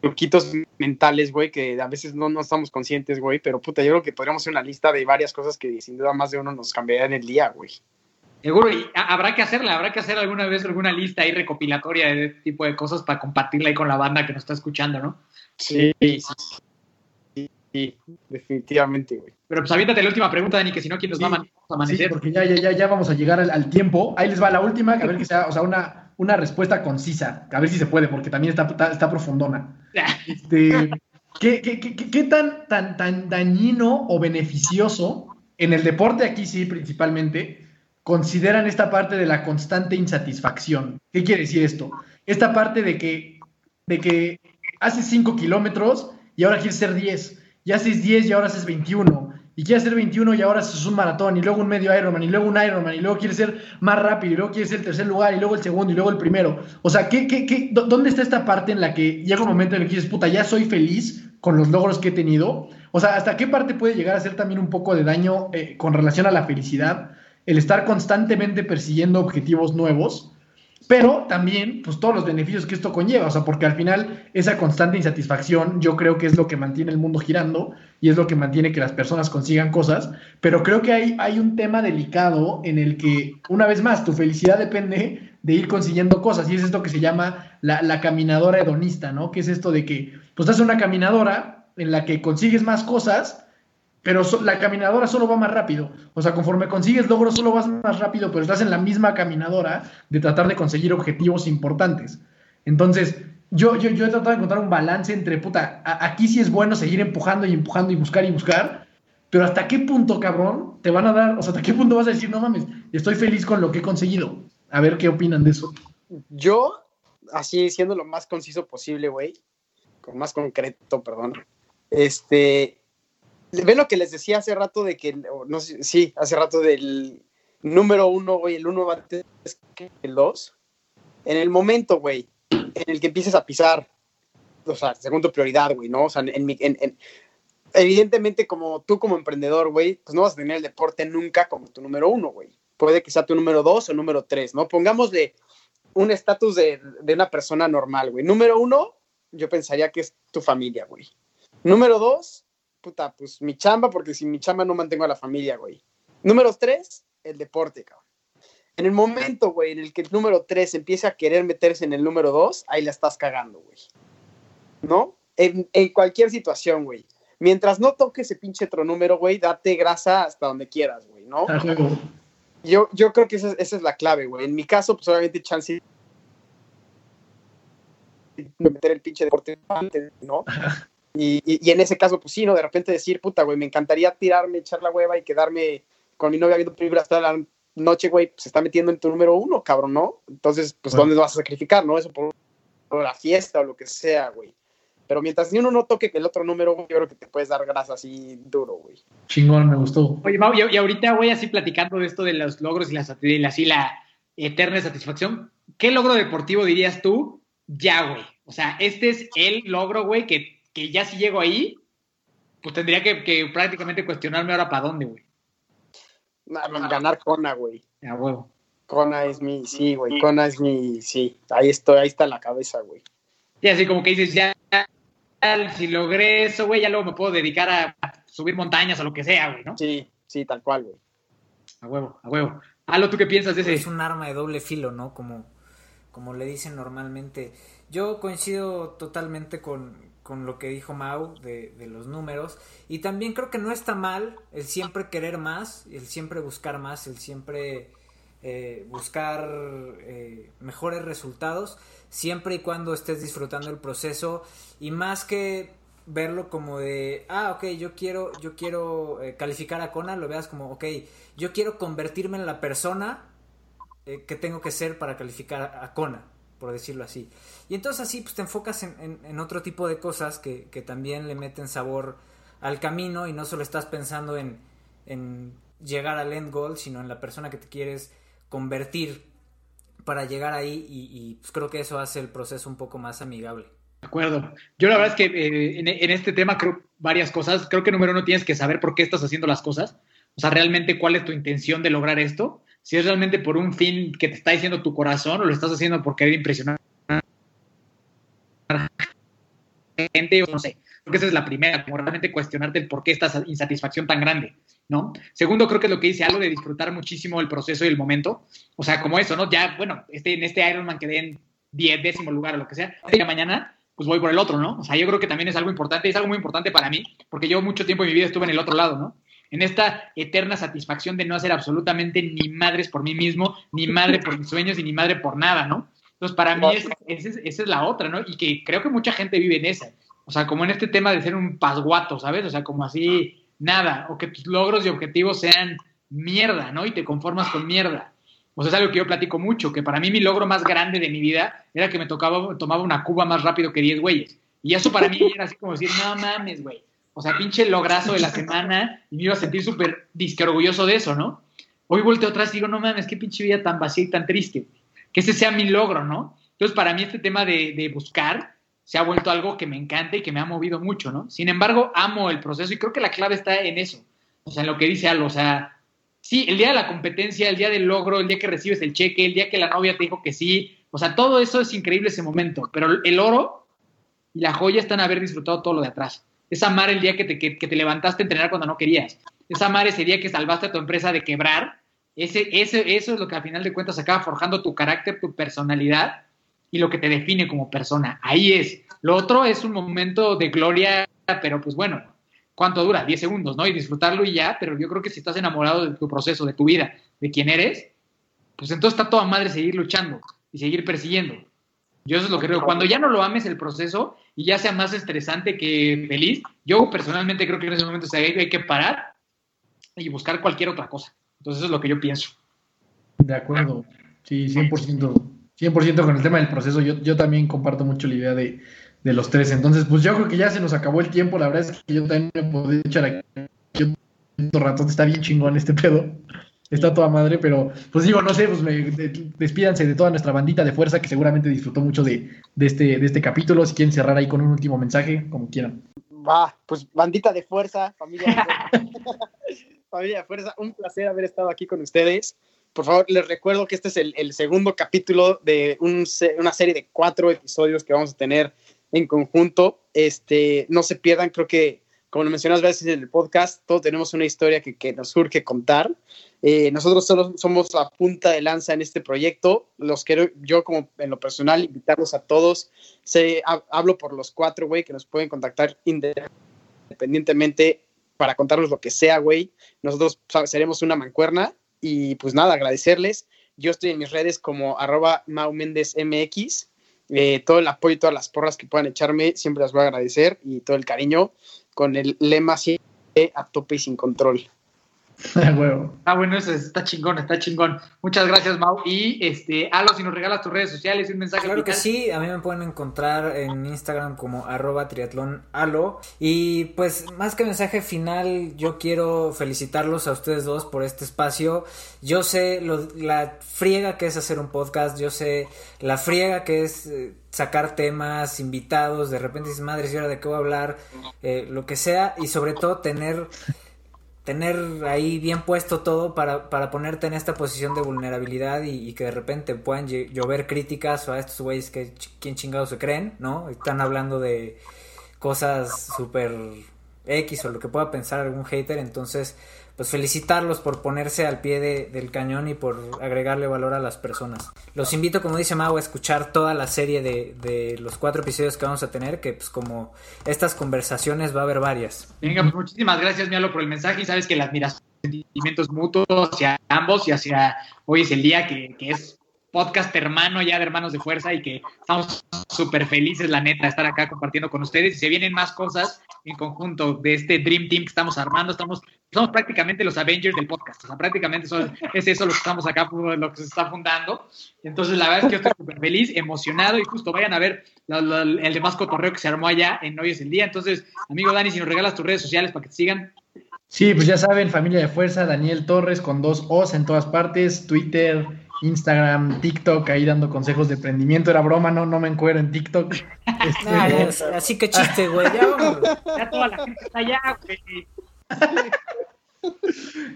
truquitos mentales, güey, que a veces no, no estamos conscientes, güey, pero puta, yo creo que podríamos hacer una lista de varias cosas que sin duda más de uno nos cambiaría en el día, güey. Seguro, y ha- habrá que hacerla, habrá que hacer alguna vez alguna lista ahí recopilatoria de este tipo de cosas para compartirla ahí con la banda que nos está escuchando, ¿no? Sí, sí, sí, sí, definitivamente, güey. Pero pues aviéntate la última pregunta, Dani, que si no, ¿quién nos Sí. va a man- a Sí, amanecer? porque ya, ya, ya, ya vamos a llegar al, al tiempo. Ahí les va la última, a ver que sea, o sea, una, una respuesta concisa, a ver si se puede, porque también está, está, está profundona. Este, ¿qué, qué, qué, qué- qué tan, tan, tan dañino o beneficioso en el deporte aquí sí principalmente consideran esta parte de la constante insatisfacción? ¿Qué quiere decir esto? Esta parte de que, de que haces 5 kilómetros y ahora quieres ser 10, y haces 10 y ahora haces 21, y quieres hacer 21 y ahora haces un maratón, y luego un medio Ironman, y luego un Ironman, y luego quieres ser más rápido, y luego quieres ser el tercer lugar, y luego el segundo, y luego el primero. O sea, ¿qué, qué, qué, dó- ¿dónde está esta parte en la que llega un momento en el que dices, puta, ya soy feliz con los logros que he tenido? O sea, ¿hasta qué parte puede llegar a ser también un poco de daño eh, con relación a la felicidad? El estar constantemente persiguiendo objetivos nuevos pero también, pues todos los beneficios que esto conlleva, o sea, porque al final esa constante insatisfacción yo creo que es lo que mantiene el mundo girando y es lo que mantiene que las personas consigan cosas, pero creo que hay, hay un tema delicado en el que, una vez más, tu felicidad depende de ir consiguiendo cosas y es esto que se llama la, la caminadora hedonista, ¿no? Que es esto de que, pues estás una caminadora en la que consigues más cosas, pero la caminadora solo va más rápido. O sea, conforme consigues logros, solo vas más rápido, pero estás en la misma caminadora de tratar de conseguir objetivos importantes. Entonces, yo, yo, yo he tratado de encontrar un balance entre, puta, aquí sí es bueno seguir empujando y empujando y buscar y buscar, pero hasta qué punto, cabrón, te van a dar, o sea, hasta qué punto vas a decir, no mames, estoy feliz con lo que he conseguido. A ver qué opinan de eso. Yo, así siendo lo más conciso posible, güey, con más concreto, perdón, este, ve lo que les decía hace rato de que, no sé, sí, hace rato del número uno, güey, el uno va antes que el dos. En el momento, güey, en el que empieces a pisar, o sea, segundo prioridad, güey, ¿no? O sea, en, mi- en- evidentemente como tú como emprendedor, güey, pues no vas a tener el deporte nunca como tu número uno, güey. Puede que sea tu número dos o número tres, ¿no? Pongámosle un estatus de, de una persona normal, güey. Número uno, yo pensaría que es tu familia, güey. Número dos, puta, pues mi chamba, porque sin mi chamba no mantengo a la familia, güey. Número tres, el deporte, cabrón. En el momento, güey, en el que el número tres empiece a querer meterse en el número dos, ahí la estás cagando, güey. ¿No? En, en cualquier situación, güey. Mientras no toque ese pinche otro número, güey, date grasa hasta donde quieras, güey, ¿no? Juego. Yo, yo creo que esa, esa es la clave, güey. En mi caso, pues obviamente chance meter el pinche deporte antes, ¿no? Y, y, y en ese caso, pues sí, ¿no? De repente decir, puta, güey, me encantaría tirarme, echar la hueva y quedarme con mi novia viendo películas toda la noche, güey, pues se está metiendo en tu número uno, cabrón, ¿no? Entonces, pues, Bueno. ¿dónde lo vas a sacrificar, no? Eso por, por la fiesta o lo que sea, güey. Pero mientras ni uno no toque que el otro número, yo creo que te puedes dar grasa así duro, güey. Chingón, me gustó. Oye, Mau, y, y ahorita, güey, así platicando de esto de los logros y la, sat- así la eterna satisfacción, ¿qué logro deportivo dirías tú? Ya, güey. O sea, este es el logro, güey, que, que ya si llego ahí, pues tendría que, que prácticamente cuestionarme ahora para dónde, güey. Nah, Ganar Kona, güey. A huevo. Kona es mi, sí, güey. Kona es mi, sí. Ahí estoy, ahí está en la cabeza, güey. Y así como que dices, ya, ya, si logré eso, güey, ya luego me puedo dedicar a, a subir montañas o lo que sea, güey, ¿no? Sí, sí, tal cual, güey. A huevo, a huevo. Halo, ¿tú qué piensas de ese? Es un arma de doble filo, ¿no? Como, como le dicen normalmente. Yo coincido totalmente con, con lo que dijo Mau de, de los números. Y también creo que no está mal el siempre querer más, el siempre buscar más, el siempre eh, buscar eh, mejores resultados, siempre y cuando estés disfrutando el proceso. Y más que verlo como de, ah, ok, yo quiero, yo quiero eh, calificar a Kona, lo veas como, ok, yo quiero convertirme en la persona eh, que tengo que ser para calificar a, Kona, por decirlo así. Y entonces así pues te enfocas en, en- otro tipo de cosas que, que también le meten sabor al camino y no solo estás pensando en, en llegar al end goal, sino en la persona que te quieres convertir para llegar ahí y, pues creo que eso hace el proceso un poco más amigable. De acuerdo. Yo la verdad es que eh, en este tema creo varias cosas. Creo que número uno tienes que saber por qué estás haciendo las cosas. O sea, realmente cuál es tu intención de lograr esto. Si es realmente por un fin que te está diciendo tu corazón o lo estás haciendo por querer impresionar gente, no sé. Creo que esa es la primera, como realmente cuestionarte el por qué esta insatisfacción tan grande, ¿no? Segundo, creo que es lo que dice algo de disfrutar muchísimo el proceso y el momento. O sea, como eso, ¿no? Ya, bueno, este, en este Ironman quedé en 10 décimo lugar o lo que sea. Y mañana, pues voy por el otro, ¿no? O sea, yo creo que también es algo importante, es algo muy importante para mí, porque yo mucho tiempo de mi vida estuve en el otro lado, ¿no? En esta eterna satisfacción de no hacer absolutamente ni madres por mí mismo, ni madre por mis sueños y ni madre por nada, ¿no? Entonces, para mí, esa es, es, es, la otra, ¿no? Y que creo que mucha gente vive en esa. O sea, como en este tema de ser un pasguato, ¿sabes? O sea, como así, nada, o que tus logros y objetivos sean mierda, ¿no? Y te conformas con mierda. O sea, es algo que yo platico mucho, que para mí mi logro más grande de mi vida era que me tocaba, tomaba una cuba más rápido que 10 güeyes. Y eso para mí era así como decir, no mames, güey. O sea, pinche lograzo de la semana y me iba a sentir súper disque orgulloso de eso, ¿no? Hoy volteo atrás y digo, no mames, qué pinche vida tan vacía y tan triste. Que ese sea mi logro, ¿no? Entonces, para mí este tema de, de buscar se ha vuelto algo que me encanta y que me ha movido mucho, ¿no? Sin embargo, amo el proceso y creo que la clave está en eso. O sea, en lo que dice Algo, o sea, sí, el día de la competencia, el día del logro, el día que recibes el cheque, el día que la novia te dijo que sí, o sea, todo eso es increíble ese momento, pero el oro y la joya están haber disfrutado todo lo de atrás. Es amar el día que te, levantaste a entrenar cuando no querías. Es amar ese día que salvaste a tu empresa de quebrar. Ese, ese, eso es lo que al final de cuentas acaba forjando tu carácter, tu personalidad y lo que te define como persona. Ahí es. Lo otro es un momento de gloria, pero pues bueno, ¿cuánto dura? 10 segundos, ¿no? Y disfrutarlo y ya, pero yo creo que si estás enamorado de tu proceso, de tu vida, de quién eres, pues entonces está toda madre seguir luchando y seguir persiguiendo. Yo eso es lo que creo. Cuando ya no lo ames el proceso y ya sea más estresante que feliz, yo personalmente creo que en ese momento hay que parar y buscar cualquier otra cosa. Entonces eso es lo que yo pienso. De acuerdo. Sí, 100%. 100% con el tema del proceso. Yo, yo también comparto mucho la idea de, de, los tres. Entonces, pues yo creo que ya se nos acabó el tiempo. La verdad es que yo también me puedo echar aquí un ratón. Está bien chingón este pedo. Está toda madre, pero pues digo, no sé, pues me, de, despídanse de toda nuestra bandita de fuerza que seguramente disfrutó mucho de, de, este, de este capítulo. Si quieren cerrar ahí con un último mensaje, como quieran. Va, pues bandita de fuerza, familia de fuerza. familia de fuerza, un placer haber estado aquí con ustedes. Por favor, les recuerdo que este es el, el segundo capítulo de un, una serie de cuatro episodios que vamos a tener en conjunto. Este, no se pierdan, creo que, como lo mencionas veces en el podcast, todos tenemos una historia que, que nos surge contar. Eh, nosotros solo somos la punta de lanza en este proyecto. Los quiero, yo como en lo personal, invitarlos a todos. Se, ha, hablo por los cuatro, güey, que nos pueden contactar independientemente para contarnos lo que sea, güey. Nosotros seremos una mancuerna y pues nada, agradecerles. Yo estoy en mis redes como arroba maumendezmx. Eh, todo el apoyo y todas las porras que puedan echarme, siempre las voy a agradecer y todo el cariño con el lema siempre a tope y sin control. huevo. Ah, bueno, eso está chingón, está chingón. Muchas gracias, Mau. Y este, Alo, si nos regalas tus redes sociales y un mensaje. Claro que sí, a mí me pueden encontrar en Instagram como arroba triatlón alo. Y pues más que mensaje final, yo quiero felicitarlos a ustedes dos por este espacio. Yo sé lo- la friega que es hacer un podcast, yo sé la friega que es eh, sacar temas, invitados, de repente dices, madre, ¿y ahora de qué voy a hablar? Eh, lo que sea, y sobre todo tener tener ahí bien puesto todo para, para ponerte en esta posición de vulnerabilidad y, y que de repente puedan llover críticas o a estos güeyes que ch- quién chingados se creen, ¿no? Están hablando de cosas súper X o lo que pueda pensar algún hater, entonces pues felicitarlos por ponerse al pie de- del cañón y por agregarle valor a las personas. Los invito, como dice Mau, a escuchar toda la serie de, de los cuatro episodios que vamos a tener, que pues como estas conversaciones va a haber varias. Venga, pues muchísimas gracias, Mialo, por el mensaje. Y sabes que la admiración, sentimientos mutuos hacia ambos y hacia hoy es el día que, que es podcast hermano ya de Hermanos de Fuerza y que estamos súper felices, la neta, de estar acá compartiendo con ustedes. Y se vienen más cosas en conjunto de este Dream Team que estamos armando. Estamos, somos prácticamente los Avengers del podcast. O sea, prácticamente son- es eso lo que estamos acá, lo que se está fundando. Entonces, la verdad es que yo estoy súper feliz, emocionado y justo vayan a ver la- la- el demás cotorreo que se armó allá en Hoy es el Día. Entonces, amigo Dani, si nos regalas tus redes sociales para que te sigan. Sí, pues ya saben, familia de fuerza, Daniel Torres con dos O's en todas partes, Twitter, Instagram, TikTok, ahí dando consejos de emprendimiento. Era broma, no, no me encuero en TikTok. Este, ya, así que chiste, güey. Ya. Ya toda la gente está allá, güey.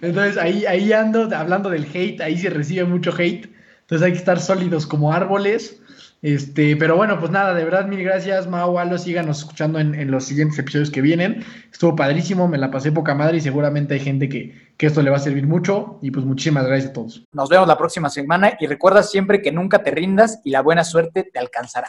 Entonces ahí, ahí ando hablando del hate, ahí se recibe mucho hate. Entonces hay que estar sólidos como árboles. Este, pero bueno, pues nada, de verdad, mil gracias, Mau, Alo, síganos escuchando en, en los siguientes episodios que vienen. Estuvo padrísimo, me la pasé poca madre y seguramente hay gente que, que esto le va a servir mucho. Y pues muchísimas gracias a todos. Nos vemos la próxima semana y recuerda siempre que nunca te rindas y la buena suerte te alcanzará.